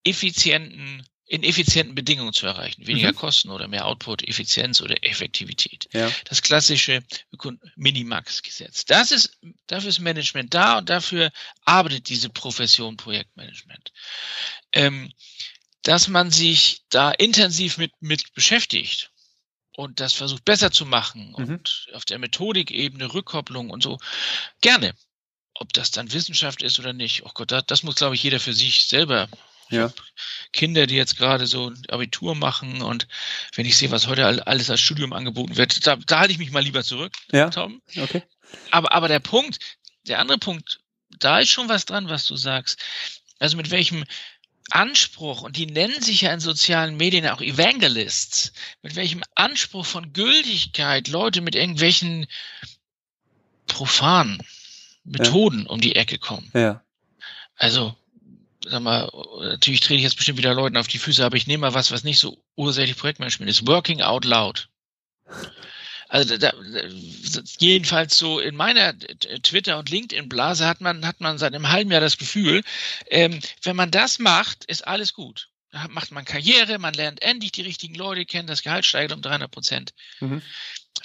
effizienten in effizienten Bedingungen zu erreichen. Weniger mhm. Kosten oder mehr Output, Effizienz oder Effektivität. Ja. Das klassische Minimax-Gesetz. Das ist, dafür ist Management da und dafür arbeitet diese Profession Projektmanagement. Ähm, dass man sich da intensiv mit, mit beschäftigt und das versucht besser zu machen mhm. und auf der Methodikebene Rückkopplung und so, gerne. Ob das dann Wissenschaft ist oder nicht, oh Gott, das, das muss, glaube ich, jeder für sich selber ja. Kinder, die jetzt gerade so Abitur machen und wenn ich sehe, was heute alles als Studium angeboten wird, da, da halte ich mich mal lieber zurück, ja. Tom. Okay. Aber, aber der Punkt, der andere Punkt, da ist schon was dran, was du sagst. Also mit welchem Anspruch, und die nennen sich ja in sozialen Medien auch Evangelists, mit welchem Anspruch von Gültigkeit Leute mit irgendwelchen profanen Methoden ja. um die Ecke kommen. Ja. Also sag mal, natürlich trete ich jetzt bestimmt wieder Leuten auf die Füße, aber ich nehme mal was, was nicht so ursächlich Projektmanagement ist. Working out loud. Also da, jedenfalls so in meiner Twitter- und LinkedIn-Blase hat man, hat man seit einem halben Jahr das Gefühl, ähm, wenn man das macht, ist alles gut. Da macht man Karriere, man lernt endlich die richtigen Leute kennen, das Gehalt steigt um 300 Prozent. Mhm.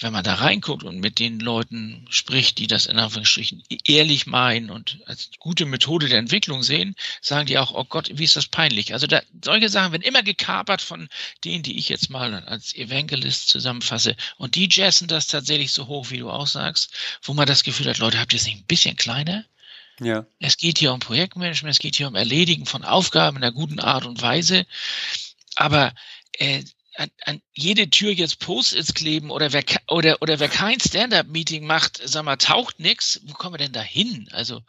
Wenn man da reinguckt und mit den Leuten spricht, die das in Anführungsstrichen ehrlich meinen und als gute Methode der Entwicklung sehen, sagen die auch, oh Gott, wie ist das peinlich. Also da, solche Sachen werden immer gekapert von denen, die ich jetzt mal als Evangelist zusammenfasse. Und die jazzen das tatsächlich so hoch, wie du auch sagst, wo man das Gefühl hat, Leute, habt ihr es nicht ein bisschen kleiner? Ja. Es geht hier um Projektmanagement, es geht hier um Erledigen von Aufgaben in einer guten Art und Weise. Aber äh, an, an jede Tür jetzt Post-its kleben oder wer oder oder wer kein Stand-up-Meeting macht, sag mal, taucht nix. Wo kommen wir denn da hin? Also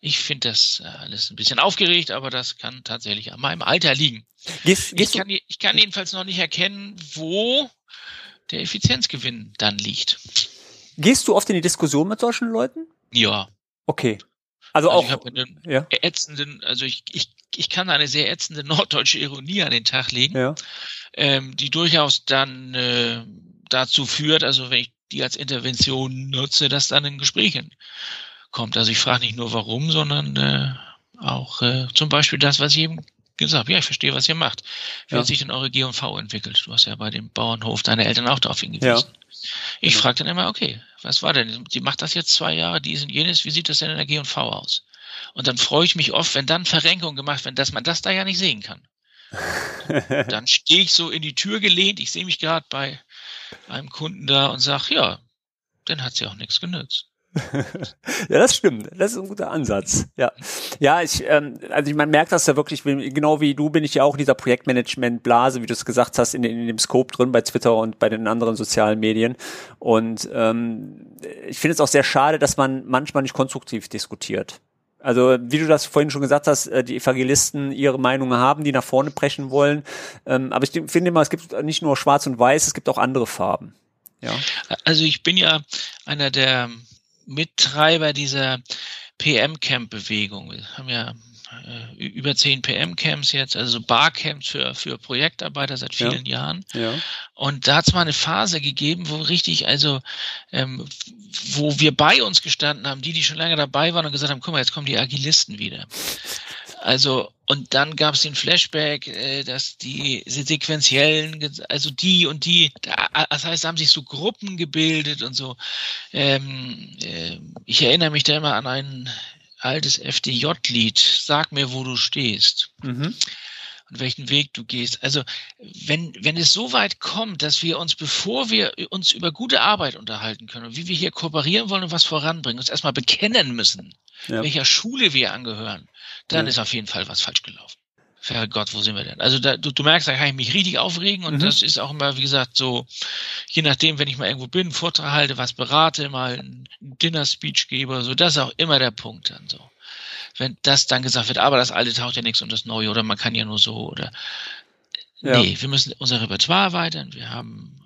ich finde das äh, alles ein bisschen aufgeregt, aber das kann tatsächlich an meinem Alter liegen. Gehst, gehst ich, kann, ich kann jedenfalls noch nicht erkennen, wo der Effizienzgewinn dann liegt. Gehst du oft in die Diskussion mit solchen Leuten? Ja. Okay. Also, also auch. Ich habe einen ja. ätzenden, also ich, ich, ich kann eine sehr ätzende norddeutsche Ironie an den Tag legen, ja. ähm, die durchaus dann äh, dazu führt, also wenn ich die als Intervention nutze, dass dann ein Gespräch kommt. Also ich frage nicht nur warum, sondern äh, auch äh, zum Beispiel das, was ich eben gesagt. Ja, ich verstehe, was ihr macht. Wie ja. hat sich denn eure G&V entwickelt? Du hast ja bei dem Bauernhof deine Eltern auch darauf hingewiesen. Ja. Ich genau. frage dann immer, okay, was war denn? Die macht das jetzt zwei Jahre, dies und jenes, wie sieht das denn in der G&V aus? Und dann freue ich mich oft, wenn dann Verrenkung gemacht wird, dass man das da ja nicht sehen kann. [LAUGHS] dann stehe ich so in die Tür gelehnt, ich sehe mich gerade bei einem Kunden da und sage, ja, dann hat sie auch nichts genützt. [LAUGHS] ja, das stimmt. Das ist ein guter Ansatz. Ja, ja, ich, ähm, also man merkt das ja wirklich, genau wie du bin ich ja auch in dieser Projektmanagement-Blase, wie du es gesagt hast, in, in dem Scope drin bei Twitter und bei den anderen sozialen Medien. Und ähm, ich finde es auch sehr schade, dass man manchmal nicht konstruktiv diskutiert. Also wie du das vorhin schon gesagt hast, äh, die Evangelisten ihre Meinungen haben, die nach vorne brechen wollen. Ähm, aber ich finde immer, es gibt nicht nur Schwarz und Weiß, es gibt auch andere Farben. Ja. Also ich bin ja einer der Mittreiber dieser PM-Camp-Bewegung. Wir haben ja äh, über zehn PM-Camps jetzt, also Barcamps für, für Projektarbeiter seit vielen ja. Jahren. Ja. Und da hat es mal eine Phase gegeben, wo richtig, also ähm, wo wir bei uns gestanden haben, die, die schon lange dabei waren und gesagt haben, guck mal, jetzt kommen die Agilisten wieder. Also, und dann gab es den Flashback, äh, dass die sequenziellen, also die und die, das heißt, haben sich so Gruppen gebildet und so. Ähm, äh, ich erinnere mich da immer an ein altes FDJ-Lied, Sag mir, wo du stehst. Mhm und welchen Weg du gehst. Also wenn, wenn es so weit kommt, dass wir uns, bevor wir uns über gute Arbeit unterhalten können und wie wir hier kooperieren wollen und was voranbringen, uns erstmal bekennen müssen, ja. welcher Schule wir angehören, dann ja. ist auf jeden Fall was falsch gelaufen. Gott, wo sind wir denn? Also da, du, du merkst, da kann ich mich richtig aufregen und mhm. das ist auch immer, wie gesagt, so, je nachdem, wenn ich mal irgendwo bin, Vortrag halte, was berate, mal ein Dinner-Speech gebe, so, das ist auch immer der Punkt dann so. Wenn das dann gesagt wird, aber das Alte taucht ja nichts und das Neue oder man kann ja nur so oder ja. nee, wir müssen unser Repertoire erweitern, wir haben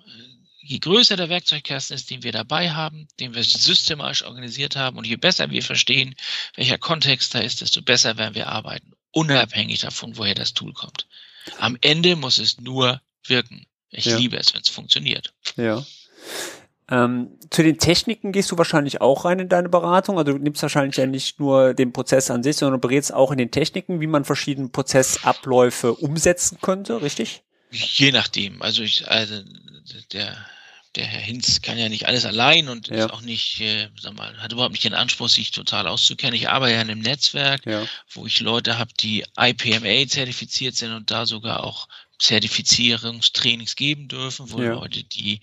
je größer der Werkzeugkasten ist, den wir dabei haben, den wir systematisch organisiert haben und je besser wir verstehen, welcher Kontext da ist, desto besser werden wir arbeiten, unabhängig davon, woher das Tool kommt. Am Ende muss es nur wirken. Ich ja. liebe es, wenn es funktioniert. Ja. Ähm, zu den Techniken gehst du wahrscheinlich auch rein in deine Beratung. Also du nimmst wahrscheinlich ja nicht nur den Prozess an sich, sondern berätst auch in den Techniken, wie man verschiedene Prozessabläufe umsetzen könnte, richtig? Je nachdem. Also ich, also der der Herr Hinz kann ja nicht alles allein und ja. ist auch nicht, äh, sag mal, hat überhaupt nicht den Anspruch, sich total auszukennen. Ich arbeite ja in einem Netzwerk, ja. wo ich Leute habe, die IPMA zertifiziert sind und da sogar auch Zertifizierungstrainings geben dürfen, wo ja. Leute, die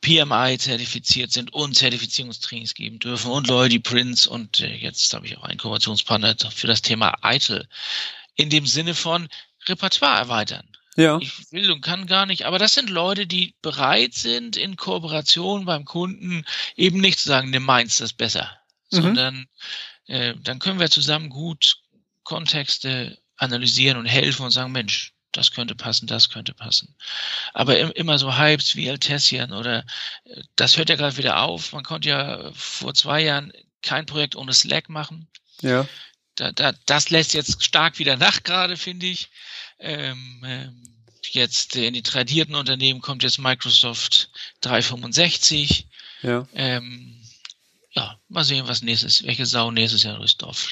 PMI zertifiziert sind und Zertifizierungstrainings geben dürfen und Leute, die Prince und äh, jetzt habe ich auch einen Kooperationspartner für das Thema ITIL. In dem Sinne von Repertoire erweitern. Ja. Ich will und kann gar nicht. Aber das sind Leute, die bereit sind, in Kooperation beim Kunden eben nicht zu sagen, ne meins das besser, mhm. sondern äh, dann können wir zusammen gut Kontexte analysieren und helfen und sagen, Mensch, das könnte passen, das könnte passen. Aber immer so Hypes wie Altessian oder äh, das hört ja gerade wieder auf. Man konnte ja vor zwei Jahren kein Projekt ohne Slack machen. Ja. Da, da, das lässt jetzt stark wieder nach gerade, finde ich. Ähm, ähm, jetzt in die tradierten Unternehmen kommt jetzt Microsoft 365. Ja. Ähm, ja, mal sehen, was nächstes, welche Sau nächstes Jahr durchs Dorf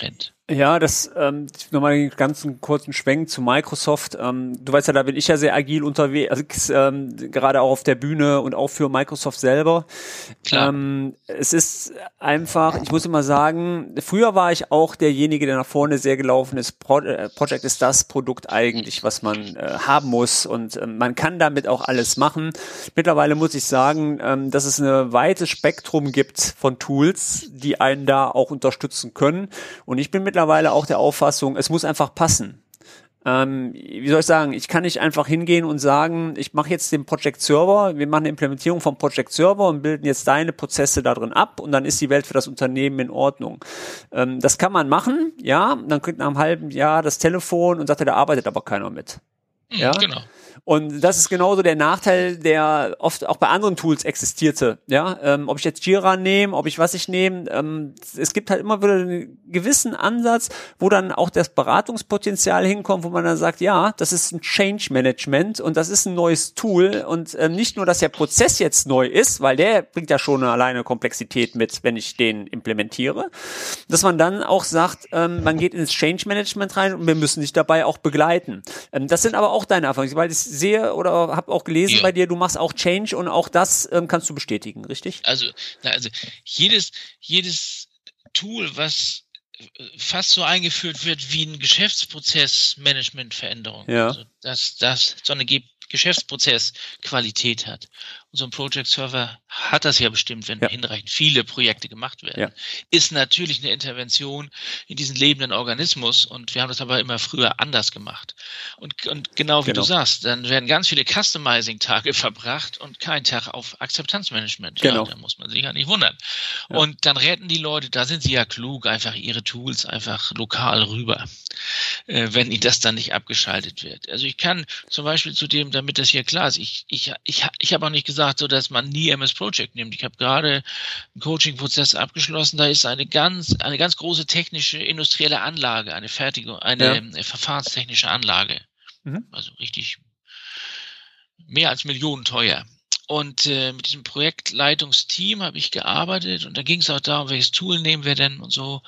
rennt. Ja, das ähm, nochmal einen ganz kurzen Schwenk zu Microsoft. Ähm, du weißt ja, da bin ich ja sehr agil unterwegs, ähm, gerade auch auf der Bühne und auch für Microsoft selber. Klar. Ähm, es ist einfach, ich muss immer sagen, früher war ich auch derjenige, der nach vorne sehr gelaufen ist. Pro äh, Project ist das Produkt eigentlich, was man äh, haben muss und äh, man kann damit auch alles machen. Mittlerweile muss ich sagen, ähm, dass es ein weites Spektrum gibt von Tools, die einen da auch unterstützen können. Und ich bin mit mittlerweile auch der Auffassung, es muss einfach passen. Ähm, wie soll ich sagen, ich kann nicht einfach hingehen und sagen, ich mache jetzt den Project Server, wir machen eine Implementierung vom Project Server und bilden jetzt deine Prozesse da drin ab und dann ist die Welt für das Unternehmen in Ordnung. Ähm, das kann man machen, ja, dann kriegt nach einem halben Jahr das Telefon und sagt, da arbeitet aber keiner mit. Mhm, ja, genau. Und das ist genauso der Nachteil, der oft auch bei anderen Tools existierte. Ja, ähm, ob ich jetzt Jira nehme, ob ich was ich nehme, ähm, es gibt halt immer wieder einen gewissen Ansatz, wo dann auch das Beratungspotenzial hinkommt, wo man dann sagt, ja, das ist ein Change Management und das ist ein neues Tool und ähm, nicht nur, dass der Prozess jetzt neu ist, weil der bringt ja schon eine alleine Komplexität mit, wenn ich den implementiere, dass man dann auch sagt, ähm, man geht ins Change Management rein und wir müssen dich dabei auch begleiten. Ähm, das sind aber auch deine Erfahrungen, weil ich sehe oder habe auch gelesen ja. bei dir, du machst auch Change und auch das ähm, kannst du bestätigen, richtig? Also, also jedes, jedes Tool, was äh, fast so eingeführt wird wie ein Geschäftsprozess-Management-Veränderung. Ja. Also, dass das so eine Geschäftsprozessqualität hat. So ein Project Server hat das ja bestimmt, wenn ja. hinreichend viele Projekte gemacht werden. Ja. Ist natürlich eine Intervention in diesen lebenden Organismus und wir haben das aber immer früher anders gemacht. Und, und genau wie genau. du sagst, dann werden ganz viele Customizing-Tage verbracht und kein Tag auf Akzeptanzmanagement. Genau. Ja, da muss man sich ja nicht wundern. Ja. Und dann retten die Leute, da sind sie ja klug, einfach ihre Tools einfach lokal rüber, äh, wenn ihnen das dann nicht abgeschaltet wird. Also ich kann zum Beispiel zu dem, damit das hier klar ist, ich, ich, ich, ich habe auch nicht gesagt, gesagt, so dass man nie MS Project nimmt. Ich habe gerade einen Coaching-Prozess abgeschlossen. Da ist eine ganz, eine ganz große technische industrielle Anlage, eine Fertigung, eine ja. verfahrenstechnische Anlage. Mhm. Also richtig mehr als Millionen teuer. Und äh, mit diesem Projektleitungsteam habe ich gearbeitet und da ging es auch darum, welches Tool nehmen wir denn und so.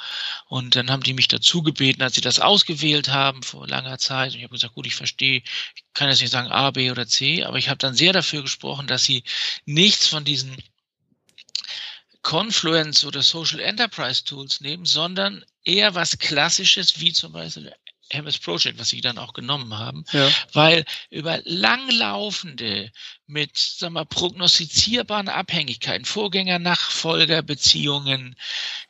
Und dann haben die mich dazu gebeten, als sie das ausgewählt haben vor langer Zeit. Und ich habe gesagt, gut, ich verstehe, ich kann jetzt nicht sagen A, B oder C, aber ich habe dann sehr dafür gesprochen, dass sie nichts von diesen Confluence oder Social Enterprise Tools nehmen, sondern eher was Klassisches, wie zum Beispiel MS Project, was sie dann auch genommen haben, ja. weil über langlaufende, mit sag mal, prognostizierbaren Abhängigkeiten, Vorgänger, Nachfolger, Beziehungen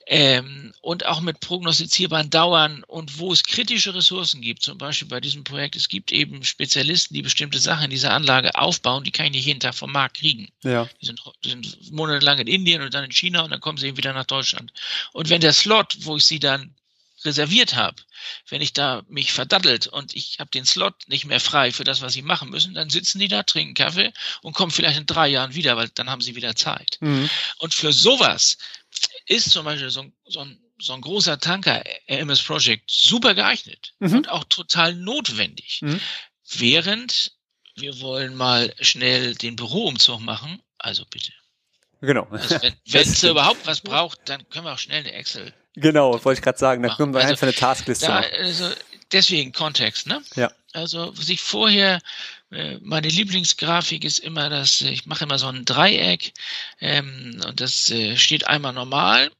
ähm, und auch mit prognostizierbaren Dauern und wo es kritische Ressourcen gibt, zum Beispiel bei diesem Projekt, es gibt eben Spezialisten, die bestimmte Sachen in dieser Anlage aufbauen, die kann ich nicht jeden Tag vom Markt kriegen. Ja. Die, sind, die sind monatelang in Indien und dann in China und dann kommen sie eben wieder nach Deutschland. Und wenn der Slot, wo ich sie dann reserviert habe, wenn ich da mich verdattelt und ich habe den Slot nicht mehr frei für das, was sie machen müssen, dann sitzen die da, trinken Kaffee und kommen vielleicht in drei Jahren wieder, weil dann haben sie wieder Zeit. Mhm. Und für sowas ist zum Beispiel so, so ein so ein großer Tanker, MS Project, super geeignet mhm. und auch total notwendig. Mhm. Während wir wollen mal schnell den Büroumzug machen, also bitte. Genau. Also wenn [LAUGHS] es überhaupt was braucht, dann können wir auch schnell eine Excel Genau, wollte ich gerade sagen. Da können wir also, einfach eine Taskliste da, also deswegen Kontext, ne? Ja. Also sich vorher, äh, meine Lieblingsgrafik ist immer das, ich mache immer so ein Dreieck ähm, und das äh, steht einmal normal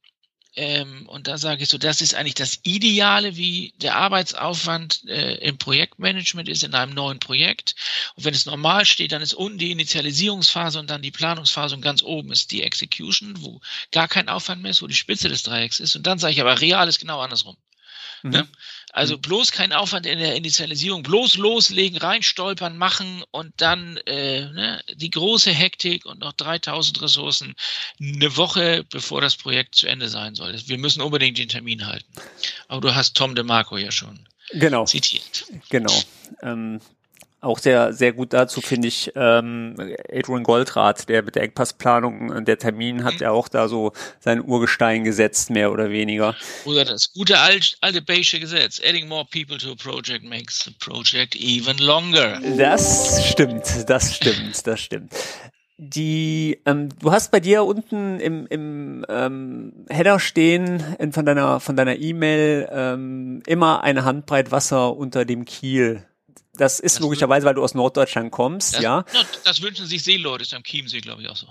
ähm, und da sage ich so, das ist eigentlich das Ideale, wie der Arbeitsaufwand äh, im Projektmanagement ist in einem neuen Projekt. Und wenn es normal steht, dann ist unten die Initialisierungsphase und dann die Planungsphase und ganz oben ist die Execution, wo gar kein Aufwand mehr ist, wo die Spitze des Dreiecks ist. Und dann sage ich aber, real ist genau andersrum. Mhm. Ne? Also mhm. bloß kein Aufwand in der Initialisierung, bloß loslegen, reinstolpern, machen und dann äh, ne, die große Hektik und noch 3000 Ressourcen eine Woche, bevor das Projekt zu Ende sein soll. Wir müssen unbedingt den Termin halten. Aber du hast Tom DeMarco ja schon genau. zitiert. Genau. Ähm, auch sehr, sehr gut dazu finde ich ähm, Adrian Goldrath, der mit der Engpassplanung, äh, der Termin hat mhm. ja auch da so sein Urgestein gesetzt, mehr oder weniger. Oder das gute alte, alte Bayesche Gesetz, adding more people to a project makes the project even longer. Das stimmt, das stimmt, das stimmt. die, ähm, du hast bei dir unten im, im ähm, Header stehen in, von deiner von deiner E-Mail ähm, immer eine Handbreit Wasser unter dem Kiel. Das ist das logischerweise, weil du aus Norddeutschland kommst, das, ja. Das wünschen sich Seeleute, ist am Chiemsee, glaube ich, auch so.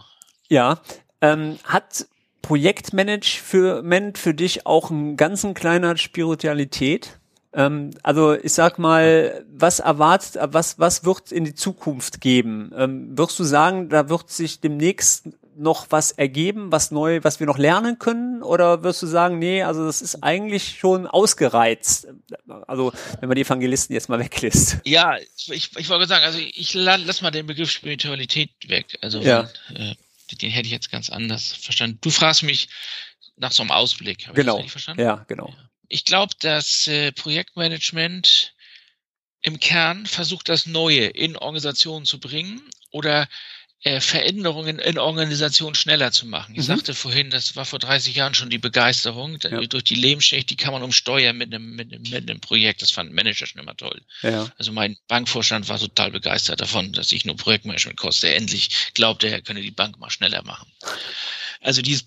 Ja. Ähm, hat Projektmanagement für dich auch einen ganzen kleiner Spiritualität? Ähm, also ich sag mal, was erwartet, was, was wird in die Zukunft geben? Ähm, wirst du sagen, da wird sich demnächst noch was ergeben, was neu, was wir noch lernen können? Oder wirst du sagen, nee, also das ist eigentlich schon ausgereizt? Also, wenn man die Evangelisten jetzt mal [LAUGHS] weglässt. Ja, ich, ich wollte sagen, also ich lass mal den Begriff Spiritualität weg. Also, ja. äh, den hätte ich jetzt ganz anders verstanden. Du fragst mich nach so einem Ausblick. Habe genau. Ja, genau. Ja. Ich glaube, dass äh, Projektmanagement im Kern versucht, das Neue in Organisationen zu bringen oder äh, Veränderungen in Organisationen schneller zu machen. Ich mhm. sagte vorhin, das war vor 30 Jahren schon die Begeisterung ja. durch die Lebensschicht, die kann man umsteuern mit einem, mit einem, mit einem Projekt. Das fand Manager schon immer toll. Ja. Also mein Bankvorstand war total begeistert davon, dass ich nur Projektmanagement koste. Endlich glaubte er, könne die Bank mal schneller machen. Also diese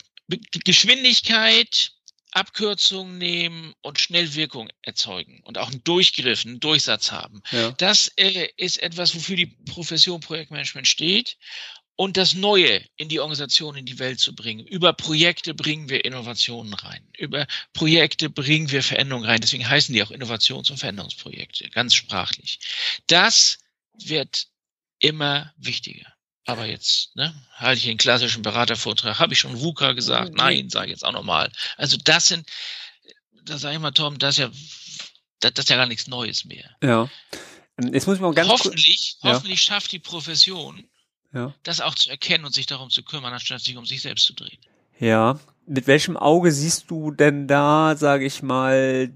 Geschwindigkeit, Abkürzungen nehmen und schnell Wirkung erzeugen und auch einen Durchgriff, einen Durchsatz haben. Ja. Das äh, ist etwas, wofür die Profession Projektmanagement steht. Und das Neue in die Organisation, in die Welt zu bringen. Über Projekte bringen wir Innovationen rein. Über Projekte bringen wir Veränderungen rein. Deswegen heißen die auch Innovations- und Veränderungsprojekte, ganz sprachlich. Das wird immer wichtiger. Aber jetzt ne, halte ich den klassischen Beratervortrag. Habe ich schon VUCA gesagt? Nein, sage ich jetzt auch nochmal. Also das sind, da sage ich mal, Tom, das ist ja, das, das ist ja gar nichts Neues mehr. Ja. Jetzt muss ich mal ganz hoffentlich, hoffentlich schafft die Profession, ja. das auch zu erkennen und sich darum zu kümmern, anstatt sich um sich selbst zu drehen. Ja. Mit welchem Auge siehst du denn da, sage ich mal,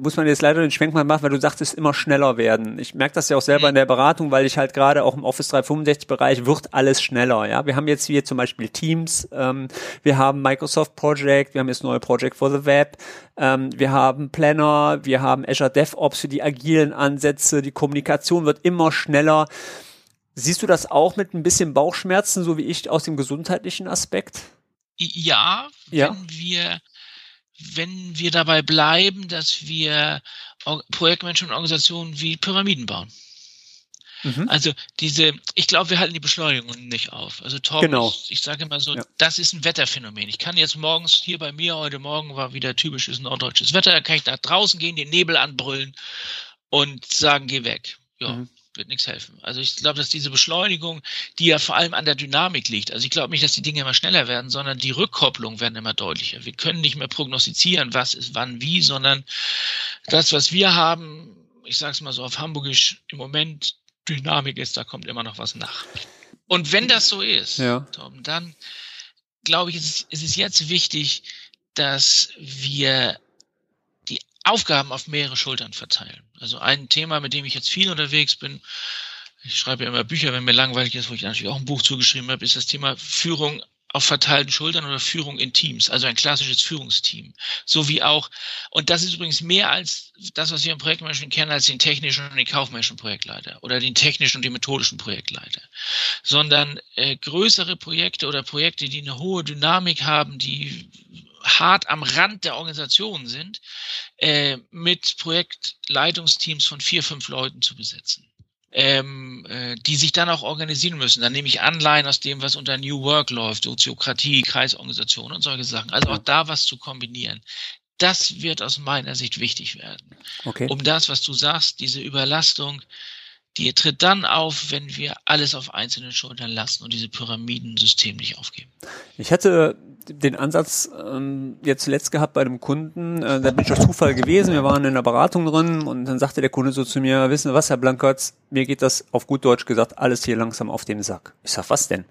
muss man jetzt leider den Schwenk mal machen, weil du sagtest, immer schneller werden. Ich merke das ja auch selber in der Beratung, weil ich halt gerade auch im Office 365 Bereich wird alles schneller. Ja, wir haben jetzt hier zum Beispiel Teams, ähm, wir haben Microsoft Project, wir haben jetzt neue Project for the Web, ähm, wir haben Planner, wir haben Azure DevOps für die agilen Ansätze, die Kommunikation wird immer schneller. Siehst du das auch mit ein bisschen Bauchschmerzen, so wie ich aus dem gesundheitlichen Aspekt? Ja, ja. wenn wir wenn wir dabei bleiben, dass wir Projektmanagement-Organisationen wie Pyramiden bauen. Mhm. Also diese, ich glaube, wir halten die Beschleunigung nicht auf. Also Tom, genau. ich, ich sage immer so, ja. das ist ein Wetterphänomen. Ich kann jetzt morgens hier bei mir, heute Morgen war wieder typisches norddeutsches Wetter, da kann ich nach draußen gehen, den Nebel anbrüllen und sagen, geh weg. Ja, mhm wird nichts helfen. Also ich glaube, dass diese Beschleunigung, die ja vor allem an der Dynamik liegt, also ich glaube nicht, dass die Dinge immer schneller werden, sondern die Rückkopplung werden immer deutlicher. Wir können nicht mehr prognostizieren, was ist wann wie, sondern das, was wir haben, ich sage es mal so auf Hamburgisch, im Moment Dynamik ist, da kommt immer noch was nach. Und wenn das so ist, ja. Tom, dann glaube ich, ist es, ist es jetzt wichtig, dass wir Aufgaben auf mehrere Schultern verteilen. Also ein Thema, mit dem ich jetzt viel unterwegs bin, ich schreibe ja immer Bücher, wenn mir langweilig ist, wo ich natürlich auch ein Buch zugeschrieben habe, ist das Thema Führung auf verteilten Schultern oder Führung in Teams, also ein klassisches Führungsteam. So wie auch, und das ist übrigens mehr als das, was wir im Projektmanagement kennen, als den technischen und den kaufmännischen Projektleiter oder den technischen und den methodischen Projektleiter, sondern äh, größere Projekte oder Projekte, die eine hohe Dynamik haben, die hart am Rand der Organisation sind, äh, mit Projektleitungsteams von vier, fünf Leuten zu besetzen. Ähm, äh, die sich dann auch organisieren müssen. Dann nehme ich Anleihen aus dem, was unter New Work läuft, Soziokratie, Kreisorganisation und solche Sachen. Also auch da was zu kombinieren. Das wird aus meiner Sicht wichtig werden. Okay. Um das, was du sagst, diese Überlastung, die tritt dann auf, wenn wir alles auf einzelnen Schultern lassen und diese Pyramidensystem nicht aufgeben. Ich hatte den Ansatz ähm, jetzt zuletzt gehabt bei einem Kunden, äh, da bin ich durch Zufall gewesen, wir waren in der Beratung drin und dann sagte der Kunde so zu mir, wissen Sie was, Herr Blankertz, mir geht das auf gut Deutsch gesagt alles hier langsam auf den Sack. Ich sag, was denn?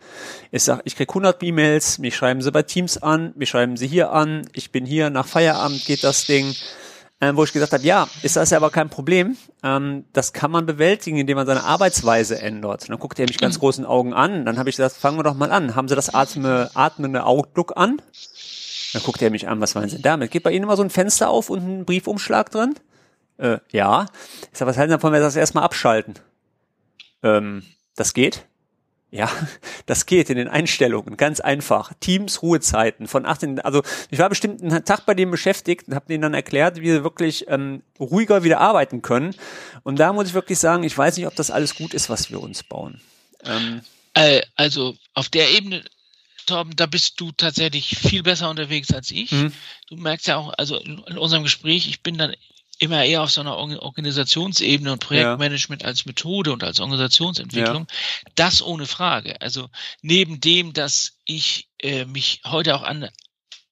Ich sag, ich krieg 100 E-Mails, mich schreiben sie bei Teams an, mich schreiben sie hier an, ich bin hier, nach Feierabend geht das Ding ähm, wo ich gesagt habe, ja, ist das ja aber kein Problem. Ähm, das kann man bewältigen, indem man seine Arbeitsweise ändert. Und dann guckt er mich ganz großen Augen an. Dann habe ich gesagt, fangen wir doch mal an. Haben Sie das atme, atmende Outlook an? Dann guckt er mich an, was meinen Sie damit? Geht bei Ihnen immer so ein Fenster auf und ein Briefumschlag drin? Äh, ja. Ich sage, was halten Sie davon, wenn wir das erstmal abschalten? Ähm, das geht? Ja, das geht in den Einstellungen, ganz einfach. Teams, Ruhezeiten von 18, also ich war bestimmt einen Tag bei denen beschäftigt und habe denen dann erklärt, wie sie wirklich ähm, ruhiger wieder arbeiten können. Und da muss ich wirklich sagen, ich weiß nicht, ob das alles gut ist, was wir uns bauen. Ähm, äh, also auf der Ebene Torben, da bist du tatsächlich viel besser unterwegs als ich. Mhm. Du merkst ja auch, also in, in, unserem Gespräch, ich bin dann immer eher auf so einer Organisationsebene und Projektmanagement ja. als Methode und als Organisationsentwicklung. Ja. Das ohne Frage. Also neben dem, dass ich äh, mich heute auch an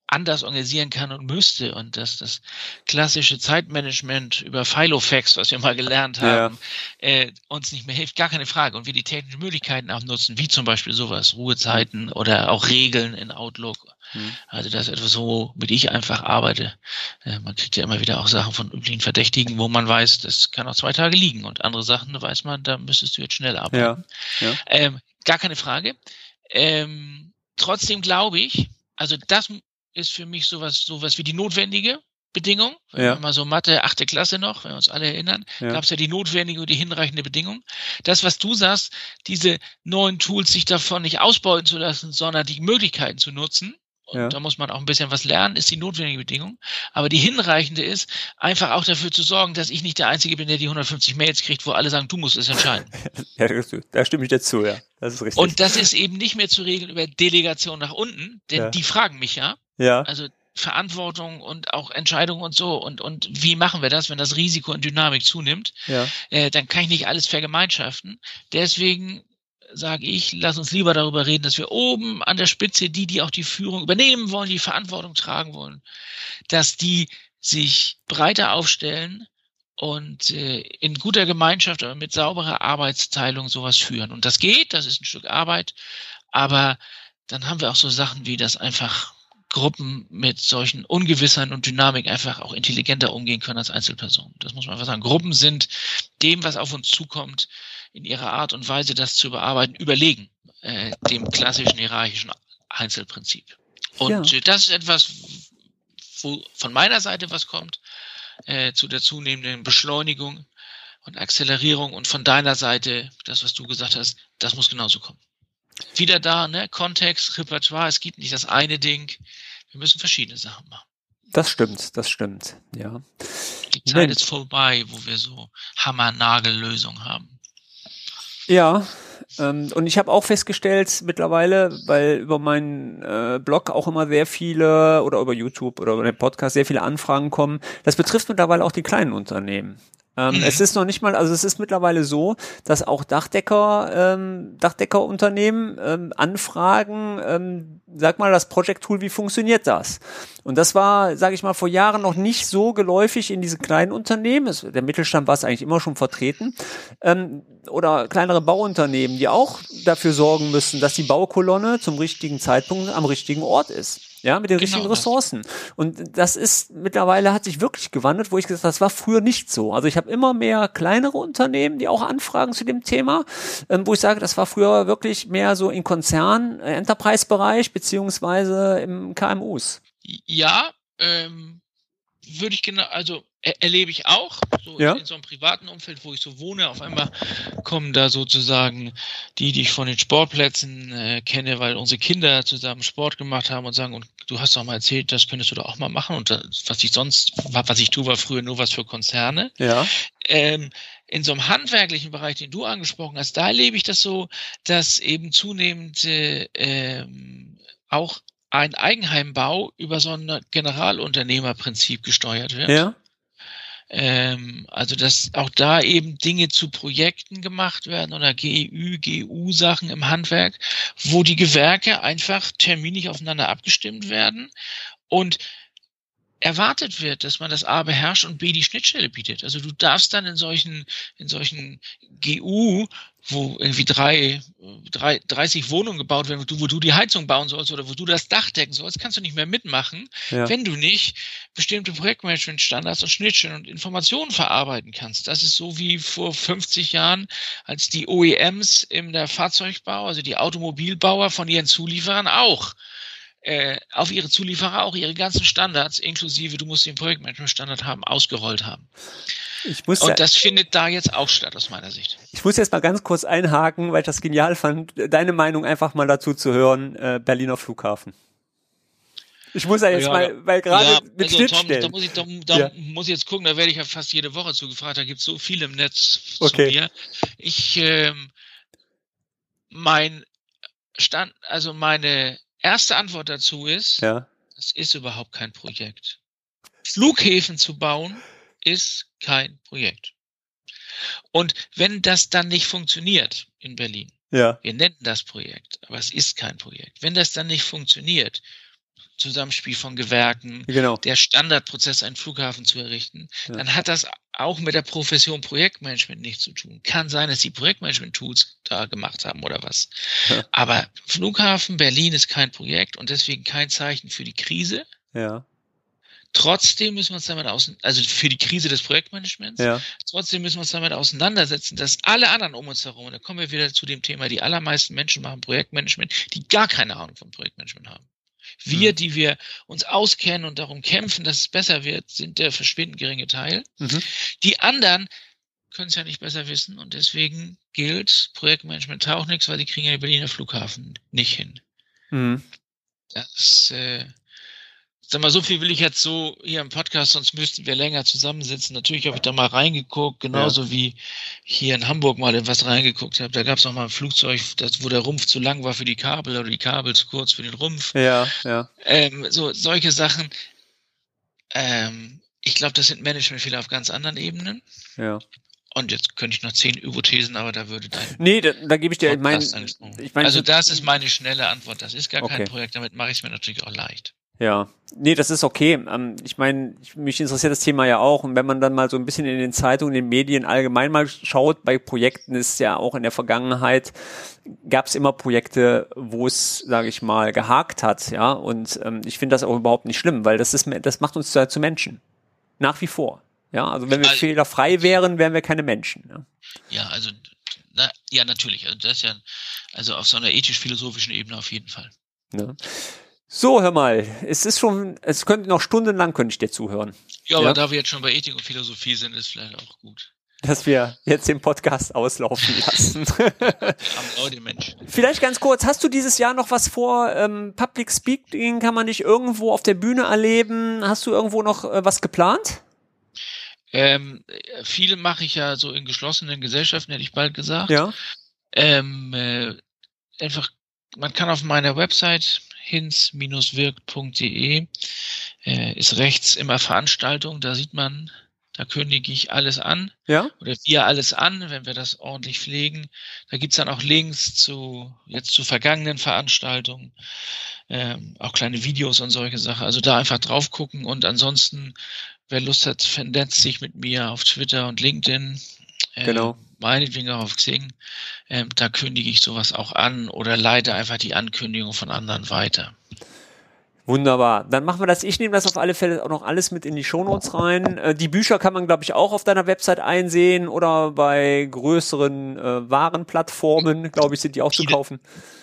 anders organisieren kann und müsste und dass das klassische Zeitmanagement über Filofax, was wir mal gelernt haben, ja. äh, uns nicht mehr hilft, gar keine Frage. Und wir die technischen Möglichkeiten auch nutzen, wie zum Beispiel sowas, Ruhezeiten oder auch Regeln in Outlook. Mhm. Also das ist etwas, womit ich einfach arbeite. Äh, man kriegt ja immer wieder auch Sachen von üblichen Verdächtigen, wo man weiß, das kann auch zwei Tage liegen und andere Sachen, da weiß man, da müsstest du jetzt schnell arbeiten. Ja. Ja. Ähm, gar keine Frage. Ähm, trotzdem glaube ich, also das ist für mich sowas, sowas wie die notwendige Bedingung. Wenn ja. wir mal so Mathe, achte Klasse noch, wenn wir uns alle erinnern, ja. gab es ja die notwendige und die hinreichende Bedingung. Das, was du sagst, diese neuen Tools sich davon nicht ausbeuten zu lassen, sondern die Möglichkeiten zu nutzen, und ja. da muss man auch ein bisschen was lernen, ist die notwendige Bedingung. Aber die hinreichende ist, einfach auch dafür zu sorgen, dass ich nicht der Einzige bin, der die 150 Mails kriegt, wo alle sagen, du musst es entscheiden. [LAUGHS] ja, da stimme ich dazu, ja. Das ist richtig. Und das ist eben nicht mehr zu regeln über Delegation nach unten, denn ja. die fragen mich ja. Ja. Also Verantwortung und auch Entscheidungen und so und und wie machen wir das, wenn das Risiko und Dynamik zunimmt? Ja. Äh, dann kann ich nicht alles vergemeinschaften. Deswegen sage ich, lass uns lieber darüber reden, dass wir oben an der Spitze die, die auch die Führung übernehmen wollen, die Verantwortung tragen wollen, dass die sich breiter aufstellen und äh, in guter Gemeinschaft, aber mit sauberer Arbeitsteilung sowas führen. Und das geht, das ist ein Stück Arbeit, aber dann haben wir auch so Sachen wie das einfach Gruppen mit solchen Ungewissern und Dynamik einfach auch intelligenter umgehen können als Einzelpersonen. Das muss man einfach sagen. Gruppen sind dem, was auf uns zukommt, in ihrer Art und Weise, das zu bearbeiten, überlegen äh, dem klassischen hierarchischen Einzelprinzip. Und ja. das ist etwas, wo von meiner Seite was kommt, äh, zu der zunehmenden Beschleunigung und Akzelerierung und von deiner Seite, das, was du gesagt hast, das muss genauso kommen. Wieder da, ne? Kontext, Repertoire, es gibt nicht das eine Ding. Wir müssen verschiedene Sachen machen. Das stimmt, das stimmt, ja. Die Zeit ist vorbei, wo wir so Hammer-Nagel-Lösungen haben. Ja, ähm, und ich habe auch festgestellt mittlerweile, weil über meinen äh, Blog auch immer sehr viele oder über YouTube oder über den Podcast sehr viele Anfragen kommen. Das betrifft mittlerweile auch die kleinen Unternehmen. Ähm, mhm. Es ist noch nicht mal, also es ist mittlerweile so, dass auch Dachdecker, ähm, Dachdeckerunternehmen ähm, anfragen, ähm, sag mal, das Project Tool, wie funktioniert das? Und das war, sage ich mal, vor Jahren noch nicht so geläufig in diesen kleinen Unternehmen. Es, der Mittelstand war es eigentlich immer schon vertreten. Ähm, oder kleinere Bauunternehmen, die auch dafür sorgen müssen, dass die Baukolonne zum richtigen Zeitpunkt am richtigen Ort ist. Ja, mit den genau richtigen Ressourcen. Das. Und das ist mittlerweile hat sich wirklich gewandelt, wo ich gesagt habe, das war früher nicht so. Also ich habe immer mehr kleinere Unternehmen, die auch anfragen zu dem Thema, ähm, wo ich sage, das war früher wirklich mehr so im Konzern, äh, Enterprise-Bereich beziehungsweise im KMUs. Ja, ähm, würde ich genau, also er, erlebe ich auch, so ja. in, in, so einem privaten Umfeld, wo ich so wohne, auf einmal kommen da sozusagen die, die ich von den Sportplätzen äh, kenne, weil unsere Kinder zusammen Sport gemacht haben und sagen, und du hast doch mal erzählt, das könntest du doch auch mal machen und das, was ich sonst, was ich tue, war früher nur was für Konzerne. Ja. Ähm, in so einem handwerklichen Bereich, den du angesprochen hast, da erlebe ich das so, dass eben zunehmend äh, ähm, auch ein Eigenheimbau über so ein Generalunternehmerprinzip gesteuert wird. Ja. Ähm, also dass auch da eben Dinge zu Projekten gemacht werden oder GEU, GU-Sachen im Handwerk, wo die Gewerke einfach terminlich aufeinander abgestimmt werden und erwartet wird, dass man das A beherrscht und B die Schnittstelle bietet. Also du darfst dann in solchen, in solchen GU, wo irgendwie drei, drei, 30 Wohnungen gebaut werden, wo du, wo du die Heizung bauen sollst oder wo du das Dach decken sollst, kannst du nicht mehr mitmachen, ja. wenn du nicht bestimmte Projektmanagement-Standards und Schnittstellen und Informationen verarbeiten kannst. Das ist so wie vor 50 Jahren, als die OEMs in der Fahrzeugbau, also die Automobilbauer von ihren Zulieferern auch äh, auf ihre Zulieferer auch ihre ganzen Standards, inklusive du musst den Projektmanagement-Standard haben, ausgerollt haben. Ich muss Und das findet da jetzt auch statt, aus meiner Sicht. Ich muss jetzt mal ganz kurz einhaken, weil ich das genial fand, deine Meinung einfach mal dazu zu hören, äh, Berliner Flughafen. Ich muss ja jetzt ja, mal, weil gerade ja, mit also Schnittstellen. Tom, da, muss ich, da, da ja. muss ich jetzt gucken, da werde ich ja fast jede Woche zugefragt, da gibt es so viel im Netz okay. zu mir. Ich, ähm, mein Stand, also meine erste Antwort dazu ist, ja. das ist überhaupt kein Projekt. Flughäfen zu bauen ist kein Projekt. Und wenn das dann nicht funktioniert in Berlin, ja. wir nennen das Projekt, aber es ist kein Projekt. Wenn das dann nicht funktioniert, Zusammenspiel von Gewerken, genau. der Standardprozess, einen Flughafen zu errichten, ja. dann hat das auch mit der Profession Projektmanagement nichts zu tun. Kann sein, dass die Projektmanagement-Tools da gemacht haben oder was. Ja. Aber Flughafen Berlin ist kein Projekt und deswegen kein Zeichen für die Krise. Ja. Trotzdem müssen wir uns damit auseinander, also für die Krise des Projektmanagements, ja. trotzdem müssen wir uns damit auseinandersetzen, dass alle anderen um uns herum, und da kommen wir wieder zu dem Thema, die allermeisten Menschen machen Projektmanagement, die gar keine Ahnung von Projektmanagement haben. Wir, mhm. die wir uns auskennen und darum kämpfen, dass es besser wird, sind der verschwindend geringe Teil. Mhm. Die anderen können es ja nicht besser wissen und deswegen gilt, Projektmanagement taucht nichts, weil die kriegen ja den Berliner Flughafen nicht hin. Mhm. Das äh, sag mal, so viel will ich jetzt so hier im Podcast, sonst müssten wir länger zusammensitzen. Natürlich habe ich da mal reingeguckt, genauso ja. wie hier in Hamburg mal in was reingeguckt habe. Da gab es noch mal ein Flugzeug, das, wo der Rumpf zu lang war für die Kabel oder die Kabel zu kurz für den Rumpf. Ja, ja. Ähm, so solche Sachen. Ähm, ich glaube, das sind Managementfehler auf ganz anderen Ebenen. Ja. Und jetzt könnte ich noch zehn Hypothesen, aber da würde dein. Nee, da, da gebe ich dir mein, ich mein, Also, das ist meine schnelle Antwort. Das ist gar okay. kein Projekt. Damit mache ich es mir natürlich auch leicht. Ja, nee, das ist okay. Ähm, ich meine, mich interessiert das Thema ja auch. Und wenn man dann mal so ein bisschen in den Zeitungen, in den Medien allgemein mal schaut, bei Projekten ist ja auch in der Vergangenheit, gab es immer Projekte, wo es, sage ich mal, gehakt hat. Ja, und ähm, ich finde das auch überhaupt nicht schlimm, weil das ist, das macht uns ja zu Menschen. Nach wie vor. Ja, also wenn wir also, fehlerfrei wären, wären wir keine Menschen. Ja, ja also, na, ja, natürlich. Also das ist ja, also auf so einer ethisch-philosophischen Ebene auf jeden Fall. Ja. So, hör mal, es ist schon, es könnte noch stundenlang könnte ich dir zuhören. Ja, aber ja? da wir jetzt schon bei Ethik und Philosophie sind, ist vielleicht auch gut. Dass wir jetzt den Podcast auslaufen [LAUGHS] lassen. Leute, Mensch. Vielleicht ganz kurz, hast du dieses Jahr noch was vor? Ähm, Public Speaking kann man nicht irgendwo auf der Bühne erleben? Hast du irgendwo noch äh, was geplant? Ähm, viele mache ich ja so in geschlossenen Gesellschaften, hätte ich bald gesagt. Ja. Ähm, äh, einfach, man kann auf meiner Website hins-wirkt.de äh, ist rechts immer Veranstaltung, da sieht man, da kündige ich alles an. Ja. Oder wir alles an, wenn wir das ordentlich pflegen. Da gibt's dann auch Links zu jetzt zu vergangenen Veranstaltungen, ähm, auch kleine Videos und solche Sachen. Also da einfach drauf gucken und ansonsten, wer Lust hat, vernetzt sich mit mir auf Twitter und LinkedIn. Äh, genau meinetwegen auch auf Xing, ähm, da kündige ich sowas auch an oder leite einfach die Ankündigung von anderen weiter. Wunderbar. Dann machen wir das. Ich nehme das auf alle Fälle auch noch alles mit in die Shownotes rein. Äh, die Bücher kann man, glaube ich, auch auf deiner Website einsehen oder bei größeren äh, Warenplattformen, glaube ich, sind die auch die, zu kaufen.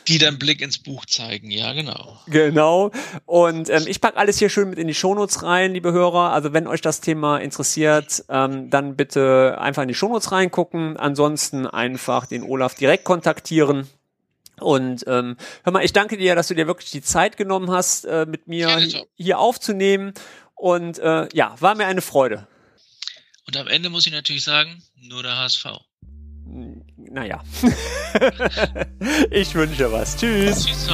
Die dann Blick ins Buch zeigen, ja, genau. Genau. Und ähm, ich packe alles hier schön mit in die Shownotes rein, liebe Hörer. Also wenn euch das Thema interessiert, ähm, dann bitte einfach in die Shownotes reingucken. Ansonsten einfach den Olaf direkt kontaktieren. Und ähm, hör mal, ich danke dir, dass du dir wirklich die Zeit genommen hast, äh, mit mir hier aufzunehmen. Und äh, ja, war mir eine Freude. Und am Ende muss ich natürlich sagen, nur der HSV. Naja. [LAUGHS] ich wünsche was. Tschüss. Tschüss.